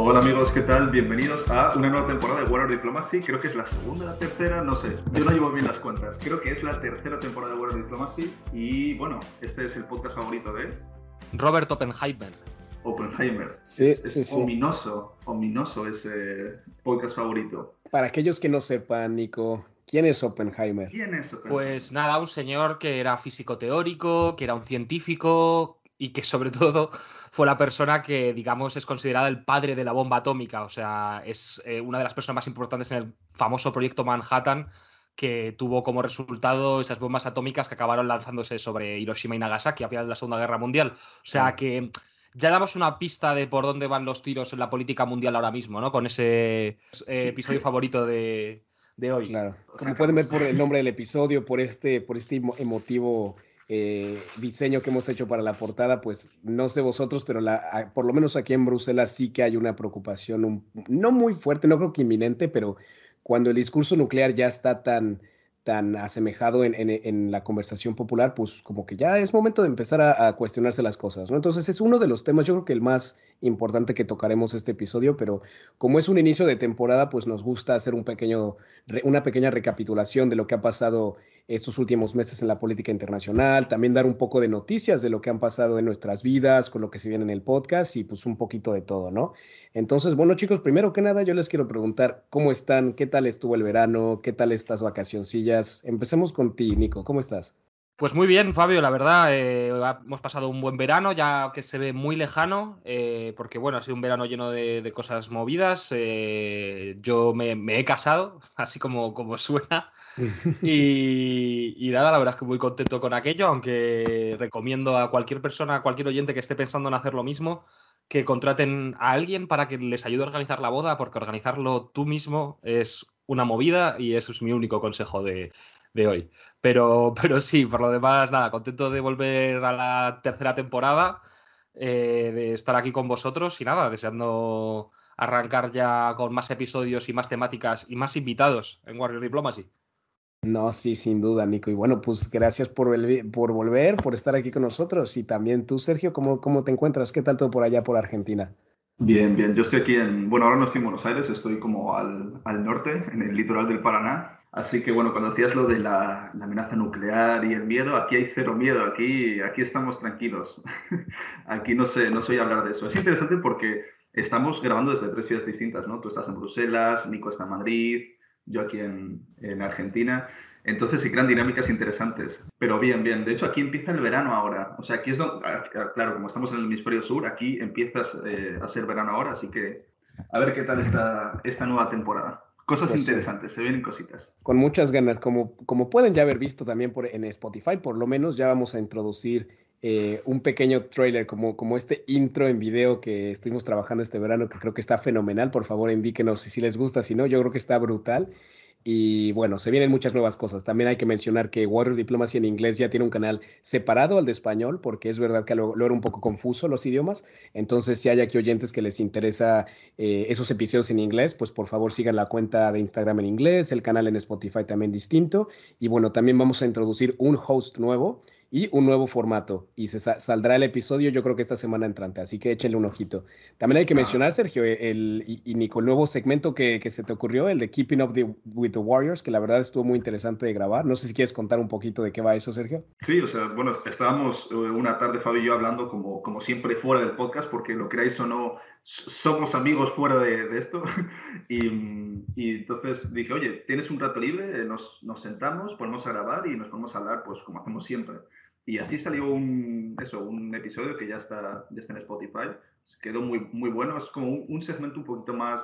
Hola amigos, ¿qué tal? Bienvenidos a una nueva temporada de Warrior Diplomacy. Creo que es la segunda, la tercera, no sé. Yo no llevo bien las cuentas. Creo que es la tercera temporada de Warrior Diplomacy. Y bueno, este es el podcast favorito de Robert Oppenheimer. Oppenheimer. Sí, Es sí, sí. Ominoso, ominoso ese podcast favorito. Para aquellos que no sepan, Nico, ¿quién es Oppenheimer? ¿Quién es Oppenheimer? Pues nada, un señor que era físico teórico, que era un científico y que sobre todo fue la persona que, digamos, es considerada el padre de la bomba atómica. O sea, es eh, una de las personas más importantes en el famoso proyecto Manhattan que tuvo como resultado esas bombas atómicas que acabaron lanzándose sobre Hiroshima y Nagasaki a finales de la Segunda Guerra Mundial. O sea que ya damos una pista de por dónde van los tiros en la política mundial ahora mismo, ¿no? Con ese eh, episodio favorito de, de hoy. Claro. Como pueden ver por el nombre del episodio, por este, por este emo- emotivo eh, diseño que hemos hecho para la portada, pues no sé vosotros, pero la, por lo menos aquí en Bruselas sí que hay una preocupación, no muy fuerte, no creo que inminente, pero cuando el discurso nuclear ya está tan, tan asemejado en la conversación popular, pues como que ya es momento de empezar a, a cuestionarse las cosas, ¿no? Entonces es uno de los temas, yo creo que el más importante que tocaremos este episodio, pero como es un inicio de temporada, pues nos gusta hacer un pequeño, una pequeña recapitulación de lo que ha pasado estos últimos meses en la política internacional, también dar un poco de noticias de lo que han pasado en nuestras vidas, con lo que se viene en el podcast y pues un poquito de todo, ¿no? Entonces, bueno chicos, primero que nada yo les quiero preguntar cómo están, qué tal estuvo el verano, qué tal estas vacacioncillas. Empecemos con ti, Nico, ¿cómo estás? Pues muy bien, Fabio, la verdad, eh, hemos pasado un buen verano, ya que se ve muy lejano, eh, porque bueno, ha sido un verano lleno de, de cosas movidas. eh, yo me, me he casado, así como, como suena, y, y nada, la verdad es que muy contento con aquello, aunque recomiendo a cualquier persona, a cualquier oyente que esté pensando en hacer lo mismo, que contraten a alguien para que les ayude a organizar la boda, porque organizarlo tú mismo es una movida y eso es mi único consejo de, de hoy. Pero, pero sí, por lo demás, nada, contento de volver a la tercera temporada, eh, de estar aquí con vosotros y nada, deseando arrancar ya con más episodios y más temáticas y más invitados en Warrior Diplomacy. No, sí, sin duda, Nico. Y bueno, pues gracias por, por volver, por estar aquí con nosotros. Y también tú, Sergio, ¿cómo, cómo te encuentras? ¿Qué tal todo por allá, por Argentina? Bien, bien. Yo estoy aquí en. Bueno, ahora no estoy en Buenos Aires, estoy como al, al norte, en el litoral del Paraná. Así que, bueno, cuando decías lo de la, la amenaza nuclear y el miedo, aquí hay cero miedo, aquí, aquí estamos tranquilos. aquí no sé, no soy hablar de eso. Es interesante porque estamos grabando desde tres ciudades distintas, ¿no? Tú estás en Bruselas, Nico está en Madrid, yo aquí en, en Argentina. Entonces se crean dinámicas interesantes. Pero bien, bien. De hecho, aquí empieza el verano ahora. O sea, aquí es donde, claro, como estamos en el hemisferio sur, aquí empiezas eh, a ser verano ahora. Así que a ver qué tal esta, esta nueva temporada. Cosas Pues sí. interesantes, se vienen cositas. Con muchas ganas, como, como pueden ya haber visto también por, en Spotify, por lo menos ya vamos a introducir eh, un pequeño trailer, como, como este intro en video que estuvimos trabajando este verano, que creo que está fenomenal. Por favor, indíquenos si, si les gusta, si no, yo creo que está brutal. Y bueno, se vienen muchas nuevas cosas. También hay que mencionar que Warrior Diplomacy en inglés ya tiene un canal separado al de español, porque es verdad que lo, lo era un poco confuso los idiomas. Entonces, si hay aquí oyentes que les interesa eh, esos episodios en inglés, pues por favor sigan la cuenta de Instagram en inglés, el canal en Spotify también distinto. Y bueno, también vamos a introducir un host nuevo y un nuevo formato. Y se sa- saldrá el episodio, yo creo que esta semana entrante, así que échenle un ojito. También hay que mencionar, Sergio, el, y, y Nico, el nuevo segmento que, que se te ocurrió, el de Keeping Up the- with the Warriors, que la verdad estuvo muy interesante de grabar. No sé si quieres contar un poquito de qué va eso, Sergio. Sí, o sea, bueno, estábamos eh, una tarde Fabio y yo hablando como, como siempre fuera del podcast, porque lo creáis o no, somos amigos fuera de, de esto. y, y entonces dije, oye, ¿tienes un rato libre? Nos, nos sentamos, ponemos a grabar y nos ponemos a hablar, pues como hacemos siempre. Y así salió un, eso, un episodio que ya está, ya está en Spotify. Quedó muy, muy bueno. Es como un, un segmento un poquito más,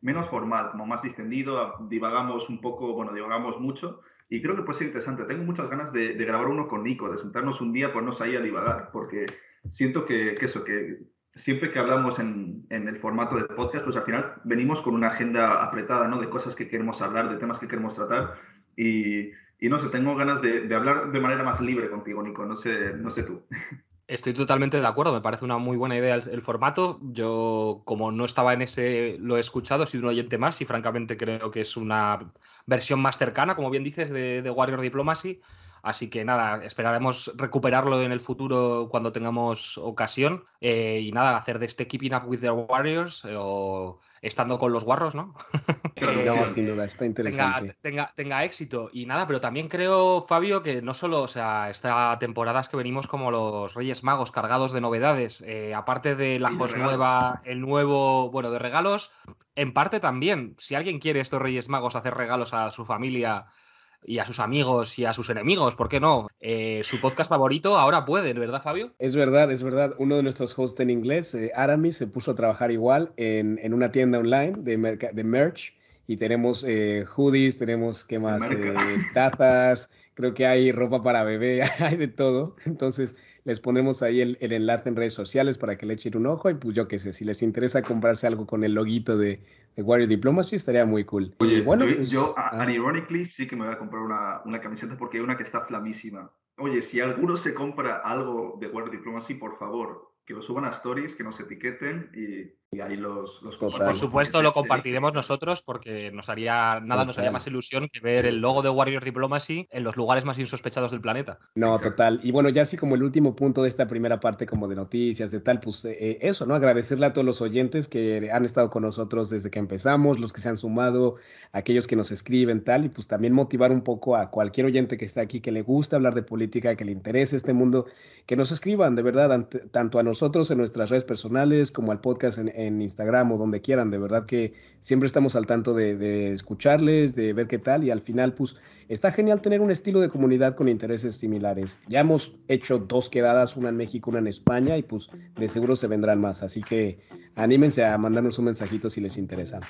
menos formal, como más distendido. Divagamos un poco, bueno, divagamos mucho. Y creo que puede ser interesante. Tengo muchas ganas de, de grabar uno con Nico, de sentarnos un día, ponernos ahí a divagar, porque siento que, que eso, que siempre que hablamos en, en, el formato de podcast, pues al final venimos con una agenda apretada, ¿no? De cosas que queremos hablar, de temas que queremos tratar. Y, no sé, tengo ganas de, hablar de manera más libre contigo, Nico. No sé, no sé tú. Estoy totalmente de acuerdo, me parece una muy buena idea el, formato. Yo, como no estaba en ese, lo he escuchado, sido un oyente más y francamente creo que es una versión más cercana, como bien dices, de, de Warrior Diplomacy. Así que nada, esperaremos recuperarlo en el futuro cuando tengamos ocasión. Eh, y nada, hacer de este Keeping Up with the Warriors eh, o estando con los guarros, ¿no? no, sin duda, está interesante. Tenga, tenga, éxito. Y nada, pero también creo, Fabio, que no solo, o sea, esta temporada es que venimos como los Reyes Magos cargados de novedades. Eh, aparte de la Jos nueva, el nuevo, bueno, de regalos, en parte también, si alguien quiere estos Reyes Magos hacer regalos a su familia y a sus amigos y a sus enemigos, ¿por qué no? Eh, su podcast favorito ahora puede, ¿verdad, Fabio? Es verdad, es verdad. Uno de nuestros hosts en inglés, eh, Aramis, se puso a trabajar igual en, en una tienda online de, de merch y tenemos eh, hoodies, tenemos, ¿qué más? tazas, creo que hay ropa para bebé, hay de todo. Entonces, les pondremos ahí el, enlace en redes sociales para que le echen un ojo y pues yo qué sé, si les interesa comprarse algo con el loguito de, de Warrior Diplomacy estaría muy cool. Oye, bueno, yo, pues, yo ah. unironically sí que me voy a comprar una, una, camiseta porque hay una que está flamísima. Oye, si alguno se compra algo de Warrior Diplomacy, por favor, que lo suban a stories, que nos etiqueten y y ahí los, Por supuesto, lo compartiremos nosotros porque nos haría nada nos haría más ilusión que ver el logo de Warrior Diplomacy en los lugares más insospechados del planeta. No, total. Y bueno, ya así como el último punto de esta primera parte, como de noticias, de tal, pues eh, eh, eso, ¿no? Agradecerle a todos los oyentes que han estado con nosotros desde que empezamos, los que se han sumado, aquellos que nos escriben, tal, y pues también motivar un poco a cualquier oyente que esté aquí, que le guste hablar de política, que le interese este mundo, que nos escriban, de verdad, tanto a nosotros en nuestras redes personales como al podcast en en Instagram o donde quieran. De verdad que siempre estamos al tanto de, escucharles, de ver qué tal y al final, pues está genial tener un estilo de comunidad con intereses similares. Ya hemos hecho dos quedadas, una en México, una en España y pues de seguro se vendrán más. Así que anímense a mandarnos un mensajito si les interesa.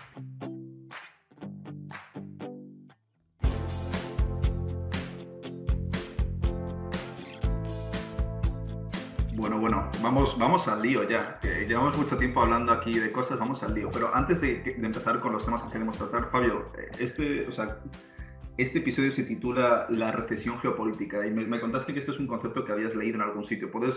Vamos, vamos al lío ya. llevamos mucho tiempo hablando aquí de cosas, vamos al lío. Pero antes de, empezar con los temas que queremos tratar, Fabio, este, o sea, este episodio se titula La recesión geopolítica y me, me, contaste que este es un concepto que habías leído en algún sitio. ¿Puedes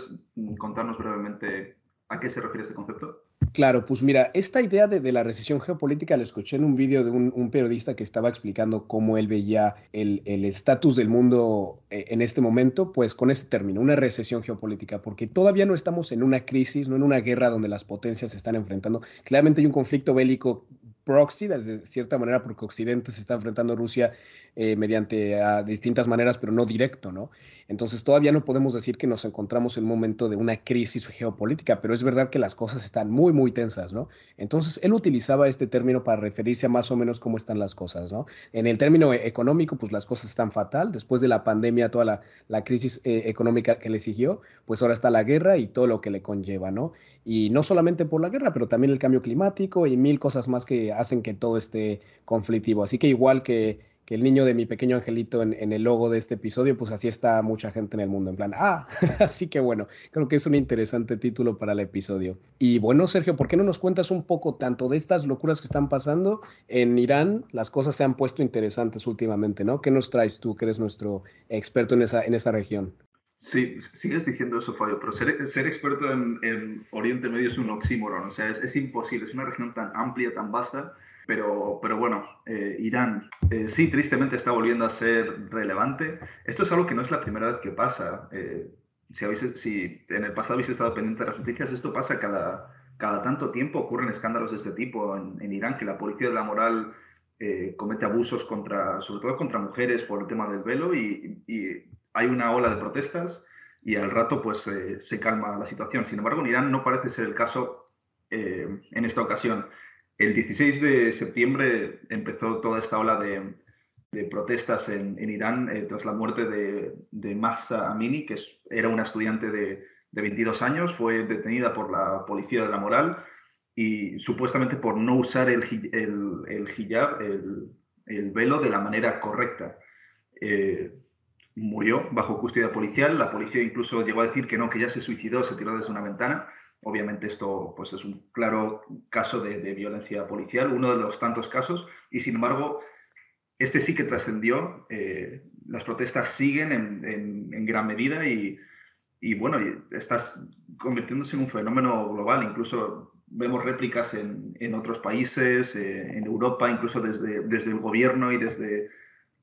contarnos brevemente a qué se refiere este concepto? Claro, pues mira, esta idea de, la recesión geopolítica la escuché en un vídeo de un, periodista que estaba explicando cómo él veía el estatus del mundo eh, en este momento, pues con este término, una recesión geopolítica, porque todavía no estamos en una crisis, no en una guerra donde las potencias se están enfrentando. Claramente hay un conflicto bélico proxy, de cierta manera, porque Occidente se está enfrentando a Rusia eh, mediante a distintas maneras, pero no directo, ¿no? Entonces todavía no podemos decir que nos encontramos en un momento de una crisis geopolítica, pero es verdad que las cosas están muy, muy tensas, ¿no? Entonces él utilizaba este término para referirse a más o menos cómo están las cosas, ¿no? En el término e-, económico, pues las cosas están fatal. Después de la pandemia, toda la, la crisis eh, económica que le siguió, pues ahora está la guerra y todo lo que le conlleva, ¿no? Y no solamente por la guerra, pero también el cambio climático y mil cosas más que hacen que todo esté conflictivo. Así que igual que que el niño de mi pequeño angelito en, el logo de este episodio, pues así está mucha gente en el mundo, en plan, ah, así que bueno, creo que es un interesante título para el episodio. Y bueno, Sergio, ¿por qué no nos cuentas un poco tanto de estas locuras que están pasando en Irán? Las cosas se han puesto interesantes últimamente, ¿no? ¿Qué nos traes tú, que eres nuestro experto en esa, en esa región? Sí, sigues diciendo eso, Fabio, pero ser, experto en, Oriente Medio es un oxímoron, o sea, es, imposible, es una región tan amplia, tan vasta, pero, pero bueno, eh, Irán eh, sí, tristemente está volviendo a ser relevante. Esto es algo que no es la primera vez que pasa. Eh, si, habéis, si en el pasado habéis estado pendiente de las noticias, esto pasa cada, cada tanto tiempo. Ocurren escándalos de este tipo en, Irán, que la policía de la moral comete abusos contra, sobre todo contra mujeres por el tema del velo y hay una ola de protestas y al rato pues se calma la situación. Sin embargo, en Irán no parece ser el caso en esta ocasión. El 16 de septiembre empezó toda esta ola de, protestas en, Irán eh, tras la muerte de, de Amini, que era una estudiante de, 22 años, fue detenida por la policía de la moral y supuestamente por no usar el, el, hijab, el, velo, de la manera correcta. Eh, murió bajo custodia policial, la policía incluso llegó a decir que no, que ya se suicidó, se tiró desde una ventana. Obviamente esto pues, es un claro caso de, violencia policial, uno de los tantos casos, y sin embargo, este sí que trascendió, eh, las protestas siguen en, gran medida y, bueno, estás convirtiéndose en un fenómeno global, incluso vemos réplicas en, otros países, eh, en Europa, incluso desde, desde el gobierno y desde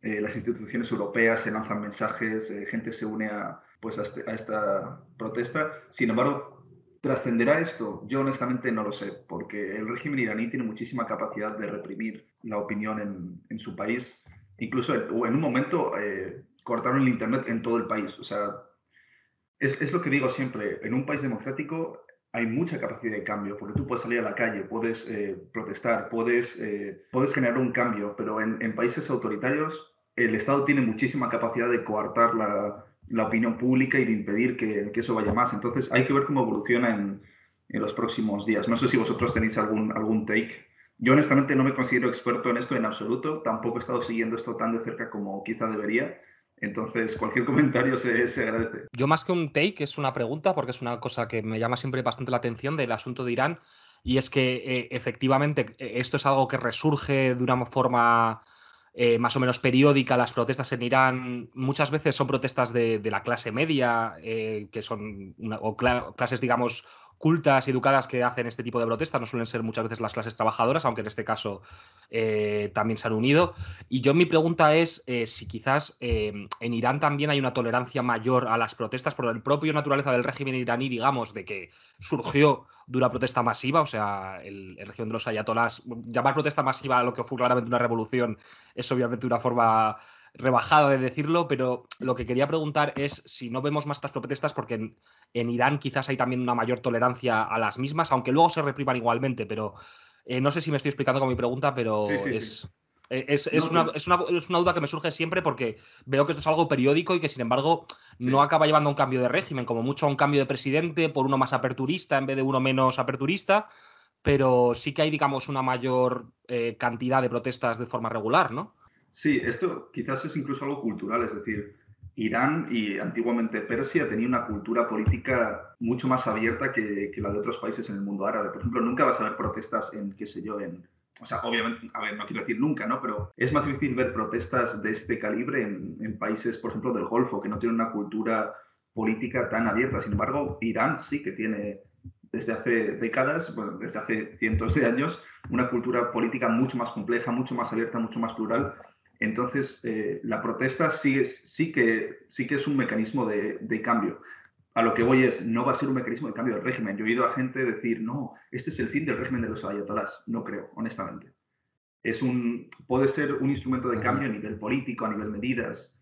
eh, las instituciones europeas se lanzan mensajes, eh, gente se une a, pues este, a, esta protesta. Sin embargo, ¿trascenderá esto? Yo honestamente no lo sé, porque el régimen iraní tiene muchísima capacidad de reprimir la opinión en, en su país. Incluso en, un momento cortaron el Internet en todo el país. O sea, es, es, lo que digo siempre, en un país democrático hay mucha capacidad de cambio, porque tú puedes salir a la calle, puedes eh, protestar, puedes, eh, puedes generar un cambio, pero en, en, países autoritarios el Estado tiene muchísima capacidad de coartar la, opinión pública y de impedir que, que, eso vaya más. Entonces hay que ver cómo evoluciona en, los próximos días. No sé si vosotros tenéis algún, algún take. Yo honestamente no me considero experto en esto en absoluto, tampoco he estado siguiendo esto tan de cerca como quizá debería, entonces, cualquier comentario se, agradece. Yo más que un take es una pregunta, porque es una cosa que me llama siempre bastante la atención del asunto de Irán, y es que eh, efectivamente eh, esto es algo que resurge de una forma eh, más o menos periódica. Las protestas en Irán muchas veces son protestas de, la clase media, que son o clases, digamos, cultas y educadas que hacen este tipo de protestas, no suelen ser muchas veces las clases trabajadoras, aunque en este caso eh, también se han unido. Y yo mi pregunta es eh, si quizás eh, en Irán también hay una tolerancia mayor a las protestas por el propio naturaleza del régimen iraní, digamos, de que surgió de una protesta masiva, o sea, el, el régimen de los ayatolás, llamar protesta masiva a lo que fue claramente una revolución es obviamente una forma rebajado de decirlo, pero lo que quería preguntar es si no vemos más estas protestas, porque en, Irán quizás hay también una mayor tolerancia a las mismas, aunque luego se repriman igualmente, pero eh, no sé si me estoy explicando con mi pregunta, pero es... Es, una, es, una, es, una, duda que me surge siempre porque veo que esto es algo periódico y que sin embargo no acaba llevando a un cambio de régimen, como mucho a un cambio de presidente por uno más aperturista en vez de uno menos aperturista, pero sí que hay, digamos, una mayor eh, cantidad de protestas de forma regular, ¿no? Sí, esto quizás es incluso algo cultural, es decir, Irán y antiguamente Persia tenía una cultura política mucho más abierta que, la de otros países en el mundo árabe. Por ejemplo, nunca vas a ver protestas en, qué sé yo, en... O sea, obviamente, a ver, no quiero decir nunca, ¿no? Pero es más difícil ver protestas de este calibre en, en países, por ejemplo, del Golfo, que no tienen una cultura política tan abierta. Sin embargo, Irán sí que tiene desde hace décadas, bueno, desde hace cientos de años, una cultura política mucho más compleja, mucho más abierta, mucho más plural entonces, eh, la protesta sí, es, sí, que, sí que es un mecanismo de, cambio. A lo que voy es, no va a ser un mecanismo de cambio del régimen. Yo he oído a gente decir, no, este es el fin del régimen de los ayatolás. No creo, honestamente. Es un, puede ser un instrumento de cambio a nivel político, a nivel medidas,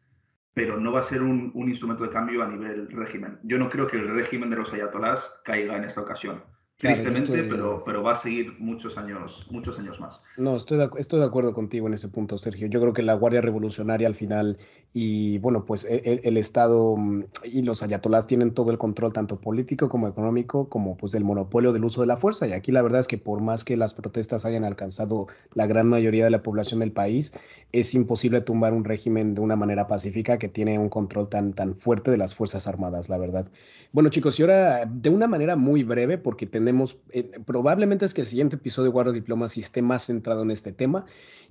pero no va a ser un, un instrumento de cambio a nivel régimen. Yo no creo que el régimen de los ayatolás caiga en esta ocasión tristemente, pero, pero va a seguir muchos años, muchos años más. No, estoy de, estoy de acuerdo contigo en ese punto, Sergio. Yo creo que la Guardia Revolucionaria al final y, bueno, pues e, e, el, Estado mm, y los ayatolás tienen todo el control, tanto político como económico, como pues del monopolio del uso de la fuerza. Y aquí la verdad es que por más que las protestas hayan alcanzado la gran mayoría de la población del país, es imposible tumbar un régimen de una manera pacífica que tiene un control tan, tan fuerte de las Fuerzas Armadas, la verdad. Bueno, chicos, y ahora de una manera muy breve, porque tenemos, eh, probablemente es que el siguiente episodio de Guardia Diplomacy esté más centrado en este tema,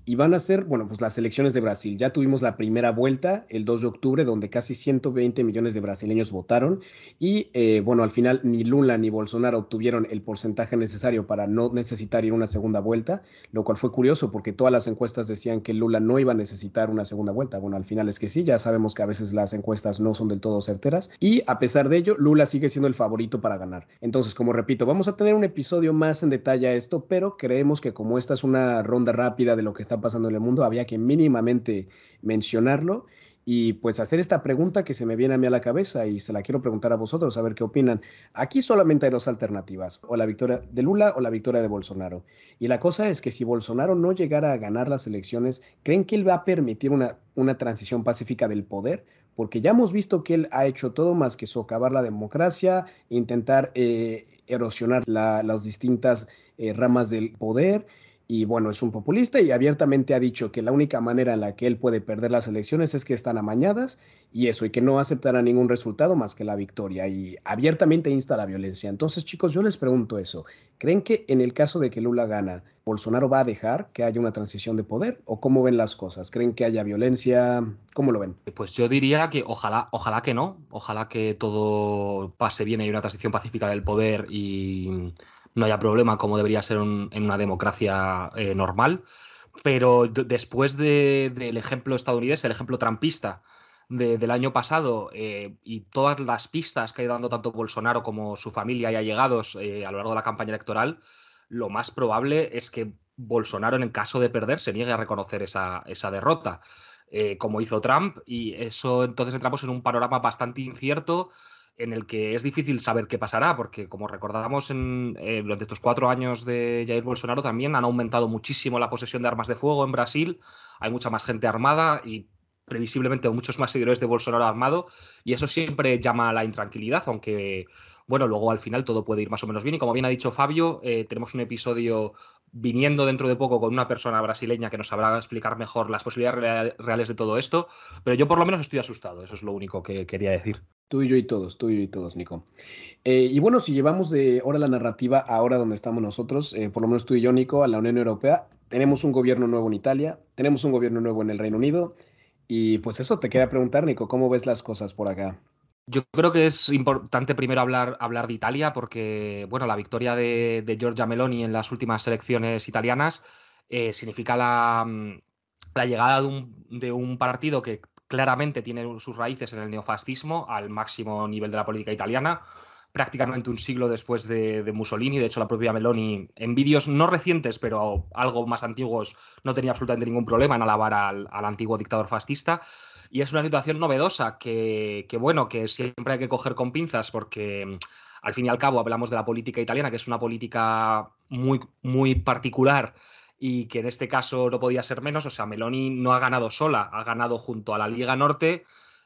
y van a ser, bueno, pues las elecciones de Brasil. Ya tuvimos la primera vuelta el 2 de octubre, donde casi 120 millones de brasileños votaron y, eh, bueno, al final ni Lula ni Bolsonaro obtuvieron el porcentaje necesario para no necesitar ir una segunda vuelta, lo cual fue curioso porque todas las encuestas decían que Lula no iba a necesitar una segunda vuelta. Bueno, al final es que sí, ya sabemos que a veces las encuestas no son del todo certeras y a pesar de ello, Lula sigue siendo el favorito para ganar. Entonces, como repito, vamos a tener un episodio más en detalle a esto, pero creemos que como esta es una ronda rápida de lo que está pasando en el mundo, había que mínimamente mencionarlo y pues hacer esta pregunta que se me viene a mí a la cabeza y se la quiero preguntar a vosotros, a ver qué opinan. Aquí solamente hay dos alternativas, o la victoria de Lula o la victoria de Bolsonaro. Y la cosa es que si Bolsonaro no llegara a ganar las elecciones, ¿creen que él va a permitir una, una transición pacífica del poder? Porque ya hemos visto que él ha hecho todo más que socavar la democracia, intentar eh, erosionar las distintas eh, ramas del poder y bueno, es un populista y abiertamente ha dicho que la única manera en la que él puede perder las elecciones es que están amañadas y eso, y que no aceptará ningún resultado más que la victoria y abiertamente insta la violencia. Entonces, chicos, yo les pregunto eso. ¿Creen que en el caso de que Lula gana, Bolsonaro va a dejar que haya una transición de poder o cómo ven las cosas? ¿Creen que haya violencia? ¿Cómo lo ven? Pues yo diría que ojalá, ojalá que no, ojalá que todo pase bien y una transición pacífica del poder y no haya problema como debería ser en una democracia eh, normal. Pero después del ejemplo estadounidense, el ejemplo trampista del año pasado eh, y todas las pistas que ha ido dando tanto Bolsonaro como su familia y allegados eh, a lo largo de la campaña electoral, lo más probable es que Bolsonaro, en caso de perder, se niegue a reconocer esa, esa derrota, como hizo Trump, y eso entonces entramos en un panorama bastante incierto en el que es difícil saber qué pasará, porque como recordábamos en, durante estos cuatro años de Jair Bolsonaro también han aumentado muchísimo la posesión de armas de fuego en Brasil, hay mucha más gente armada y previsiblemente muchos más seguidores de Bolsonaro armado y eso siempre llama a la intranquilidad, aunque bueno, luego al final todo puede ir más o menos bien y como bien ha dicho Fabio, eh, tenemos un episodio viniendo dentro de poco con una persona brasileña que nos sabrá explicar mejor las posibilidades reales de todo esto, pero yo por lo menos estoy asustado, eso es lo único que quería decir. Tú y yo y todos, tú y yo y todos, Nico. Eh, y bueno, si llevamos de ahora la narrativa ahora donde estamos nosotros, eh, por lo menos tú y yo, Nico, a la Unión Europea, tenemos un gobierno nuevo en Italia, tenemos un gobierno nuevo en el Reino Unido, y pues eso, te quería preguntar, Nico, ¿cómo ves las cosas por acá? Yo creo que es importante primero hablar, hablar de Italia porque, bueno, la victoria de, de Giorgia Meloni en las últimas elecciones italianas eh, significa la, mm, la llegada de un, de un, partido que claramente tiene sus raíces en el neofascismo al máximo nivel de la política italiana, prácticamente un siglo después de, Mussolini. De hecho, la propia Meloni, en vídeos no recientes, pero algo más antiguos, no tenía absolutamente ningún problema en alabar al, antiguo dictador fascista. Y es una situación novedosa que, bueno, que siempre hay que coger con pinzas porque mm, al fin y al cabo hablamos de la política italiana, que es una política muy, muy particular y que en este caso no podía ser menos. O sea, Meloni no ha ganado sola, ha ganado junto a la Liga Norte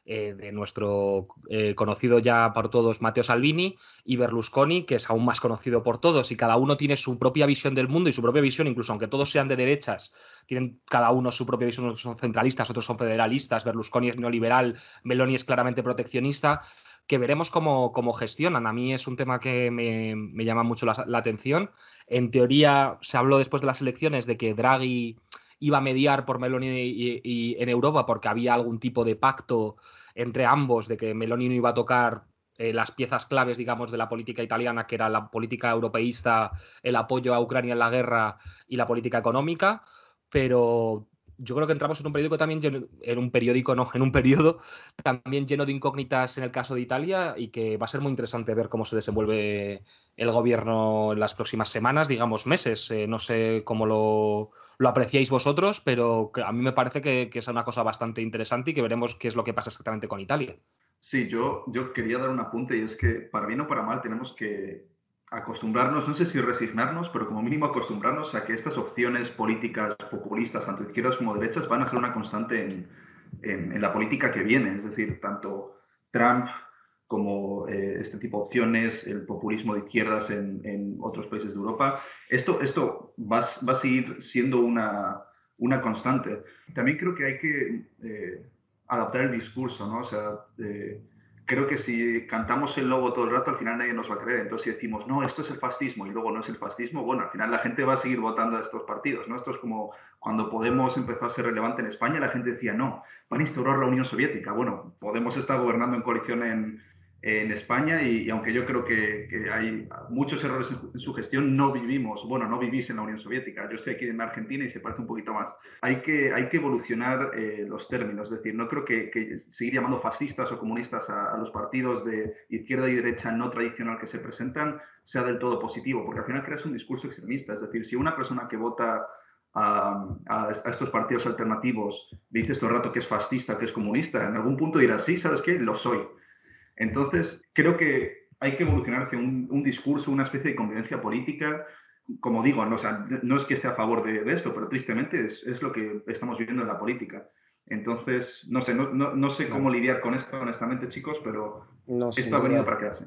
eh, de nuestro eh, conocido ya por todos Matteo Salvini y Berlusconi, que es aún más conocido por todos, y cada uno tiene su propia visión del mundo y su propia visión, incluso aunque todos sean de derechas, tienen cada uno su propia visión, unos son centralistas, otros son federalistas, Berlusconi es neoliberal, Meloni es claramente proteccionista, que veremos cómo, cómo, gestionan. A mí es un tema que me, me llama mucho la, la, atención. En teoría, se habló después de las elecciones de que Draghi iba a mediar por Meloni y, en Europa porque había algún tipo de pacto entre ambos de que Meloni no iba a tocar eh, las piezas claves, digamos, de la política italiana, que era la política europeísta, el apoyo a Ucrania en la guerra y la política económica, pero yo creo que entramos en un periódico también lleno, en un periódico, no, en un periodo también lleno de incógnitas en el caso de Italia y que va a ser muy interesante ver cómo se desenvuelve el gobierno en las próximas semanas, digamos meses. Eh, no sé cómo lo, lo, apreciáis vosotros, pero a mí me parece que, que, es una cosa bastante interesante y que veremos qué es lo que pasa exactamente con Italia. Sí, yo, yo quería dar un apunte y es que para bien o para mal tenemos que acostumbrarnos, no sé si resignarnos, pero como mínimo acostumbrarnos a que estas opciones políticas populistas, tanto izquierdas como derechas, van a ser una constante en, en, la política que viene. Es decir, tanto Trump como eh, este tipo de opciones, el populismo de izquierdas en, en otros países de Europa, esto, esto va, va, a seguir siendo una, una, constante. También creo que hay que eh, adaptar el discurso, ¿no? O sea, eh, creo que si cantamos el lobo todo el rato, al final nadie nos va a creer. Entonces, si decimos, no, esto es el fascismo y luego no es el fascismo, bueno, al final la gente va a seguir votando a estos partidos, ¿no? Esto es como cuando Podemos empezó a ser relevante en España, la gente decía, no, van a instaurar la Unión Soviética. Bueno, Podemos está gobernando en coalición en, en España y, aunque yo creo que, que, hay muchos errores en su gestión, no vivimos, bueno, no vivís en la Unión Soviética. Yo estoy aquí en Argentina y se parece un poquito más. Hay que, hay que evolucionar eh, los términos, es decir, no creo que, que seguir llamando fascistas o comunistas a, a, los partidos de izquierda y derecha no tradicional que se presentan sea del todo positivo, porque al final creas un discurso extremista. Es decir, si una persona que vota a, a, estos partidos alternativos dice todo el rato que es fascista, que es comunista, en algún punto dirá, sí, ¿sabes qué? Lo soy entonces, creo que hay que evolucionar hacia un, un discurso, una especie de convivencia política. Como digo, no, o sea, no es que esté a favor de, de esto, pero tristemente es, es, lo que estamos viviendo en la política. Entonces, no sé, no, no, no sé cómo lidiar con esto, honestamente, chicos, pero no, esto ha venido para quedarse.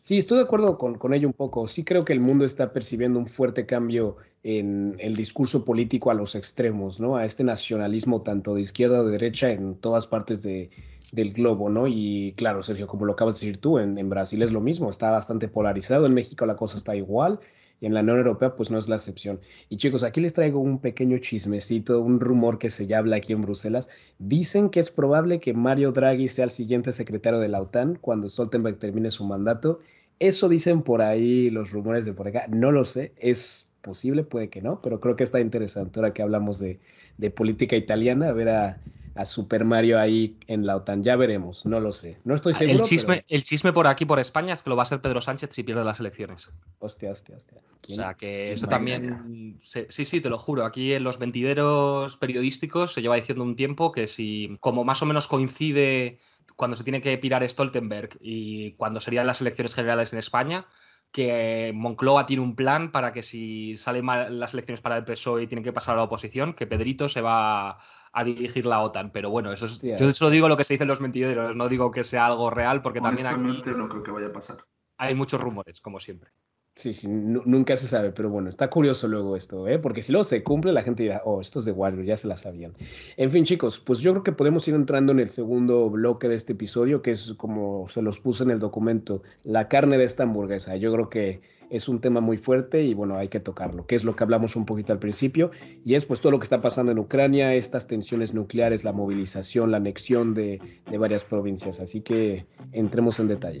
Sí, estoy de acuerdo con, con, ello un poco. Sí creo que el mundo está percibiendo un fuerte cambio en el discurso político a los extremos, ¿no? A este nacionalismo tanto de izquierda o de derecha en todas partes de, del globo, ¿no? Y claro, Sergio, como lo acabas de decir tú, en, Brasil es lo mismo, está bastante polarizado, en México la cosa está igual, y en la Unión Europea pues no es la excepción. Y chicos, aquí les traigo un pequeño chismecito, un rumor que se ya habla aquí en Bruselas. Dicen que es probable que Mario Draghi sea el siguiente secretario de la OTAN cuando Stoltenberg termine su mandato. Eso dicen por ahí los rumores de por acá, no lo sé, es posible, puede que no, pero creo que está interesante ahora que hablamos de, de política italiana, ver a, a Super Mario ahí en la OTAN. Ya veremos, no lo sé. No estoy seguro. El chisme, el chisme por aquí, por España, es que lo va a ser Pedro Sánchez si pierde las elecciones. Hostia, hostia, hostia. O sea, que eso también. sí, sí, te lo juro. Aquí en los ventideros periodísticos se lleva diciendo un tiempo que si, como más o menos coincide cuando se tiene que pirar Stoltenberg y cuando serían las elecciones generales en España, que Moncloa tiene un plan para que si salen mal las elecciones para el PSOE y tienen que pasar a la oposición, que Pedrito se va a dirigir la OTAN. Pero bueno, eso es, yo solo digo lo que se dice en los mentideros, no digo que sea algo real, porque también aquí no creo que vaya a pasar. Hay muchos rumores, como siempre. Sí, sí, nunca se sabe, pero bueno, está curioso luego esto, ¿eh? porque si luego se cumple, la gente dirá, oh, estos de Warrior ya se la sabían. En fin, chicos, pues yo creo que podemos ir entrando en el segundo bloque de este episodio, que es como se los puse en el documento, la carne de esta hamburguesa. Yo creo que es un tema muy fuerte y bueno, hay que tocarlo, que es lo que hablamos un poquito al principio, y es pues todo lo que está pasando en Ucrania, estas tensiones nucleares, la movilización, la anexión de, de varias provincias. Así que entremos en detalle.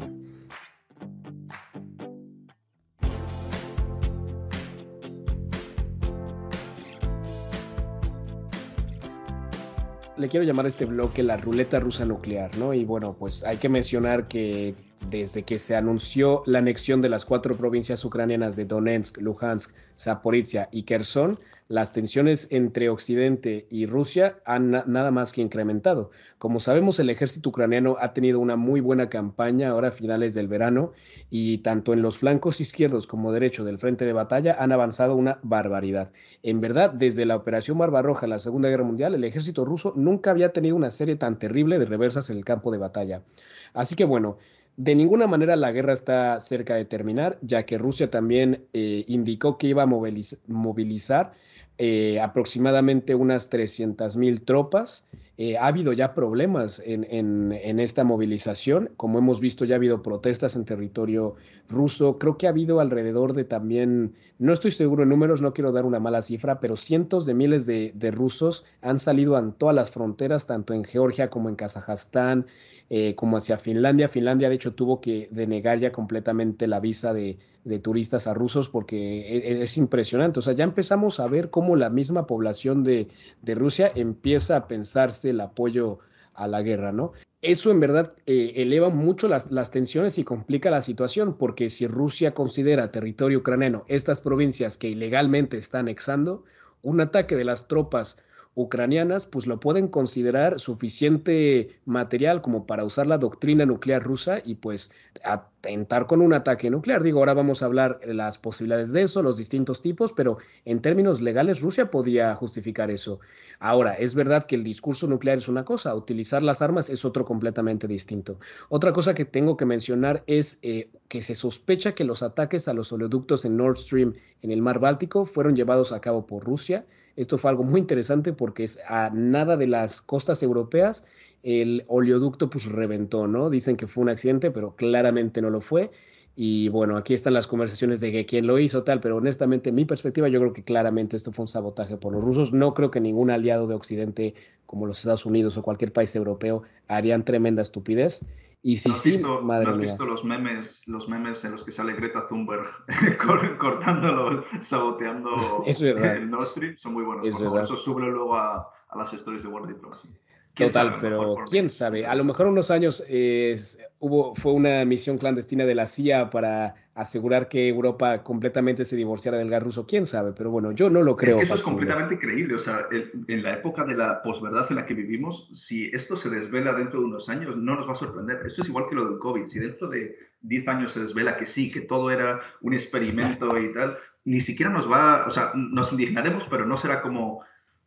Le quiero llamar a este bloque la ruleta rusa nuclear, ¿no? Y bueno, pues hay que mencionar que desde que se anunció la anexión de las cuatro provincias ucranianas de Donetsk, Luhansk, Zaporizhia y Kherson, las tensiones entre Occidente y Rusia han nada más que incrementado. Como sabemos, el ejército ucraniano ha tenido una muy buena campaña ahora a finales del verano y tanto en los flancos izquierdos como derecho del frente de batalla han avanzado una barbaridad. En verdad, desde la Operación Barbarroja en la Segunda Guerra Mundial, el ejército ruso nunca había tenido una serie tan terrible de reversas en el campo de batalla. Así que bueno, de ninguna manera la guerra está cerca de terminar, ya que Rusia también eh, indicó que iba a movilizar eh, aproximadamente unas 300 mil tropas. Eh, ha habido ya problemas en, esta movilización, como hemos visto ya ha habido protestas en territorio ruso, creo que ha habido alrededor de también, no estoy seguro en números, no quiero dar una mala cifra, pero cientos de miles de, de rusos han salido a todas las fronteras, tanto en Georgia como en Kazajstán, eh, como hacia Finlandia. Finlandia, de hecho, tuvo que denegar ya completamente la visa de, turistas a rusos porque e, e, es, impresionante. O sea, ya empezamos a ver cómo la misma población de, Rusia empieza a el apoyo a la guerra, ¿no? Eso en verdad eh, eleva mucho las, las, tensiones y complica la situación, porque si Rusia considera territorio ucraniano estas provincias que ilegalmente está anexando, un ataque de las tropas ucranianas, pues lo pueden considerar suficiente material como para usar la doctrina nuclear rusa y pues atentar con un ataque nuclear. Digo, ahora vamos a hablar las posibilidades de eso, los distintos tipos, pero en términos legales Rusia podía justificar eso. Ahora, es verdad que el discurso nuclear es una cosa, utilizar las armas es otro completamente distinto. Otra cosa que tengo que mencionar es eh, que se sospecha que los ataques a los oleoductos en Nord Stream en el mar Báltico fueron llevados a cabo por Rusia esto fue algo muy interesante porque es a nada de las costas europeas el oleoducto pues reventó, ¿no? Dicen que fue un accidente, pero claramente no lo fue. Y bueno, aquí están las conversaciones de que quién lo hizo, tal, pero honestamente, en mi perspectiva, yo creo que claramente esto fue un sabotaje por los rusos. No creo que ningún aliado de Occidente, como los Estados Unidos o cualquier país europeo, harían tremenda estupidez. Y si sí, madre ¿no has visto los memes, los memes en los que sale Greta Thunberg cortándolos, saboteando el Nord Stream? Son muy buenos. eso sube luego a, a, las stories de World Diplomacy. Total, pero quién sabe. A lo mejor unos años hubo, fue una misión clandestina de la CIA para asegurar que Europa completamente se divorciara del gas ruso. Quién sabe, pero bueno, yo no lo creo. eso es completamente creíble. O sea, en la época de la posverdad en la que vivimos, si esto se desvela dentro de unos años, no nos va a sorprender. Esto es igual que lo del COVID. Si dentro de 10 años se desvela que sí, que todo era un experimento y tal, ni siquiera nos va, o sea, nos indignaremos, pero no será como,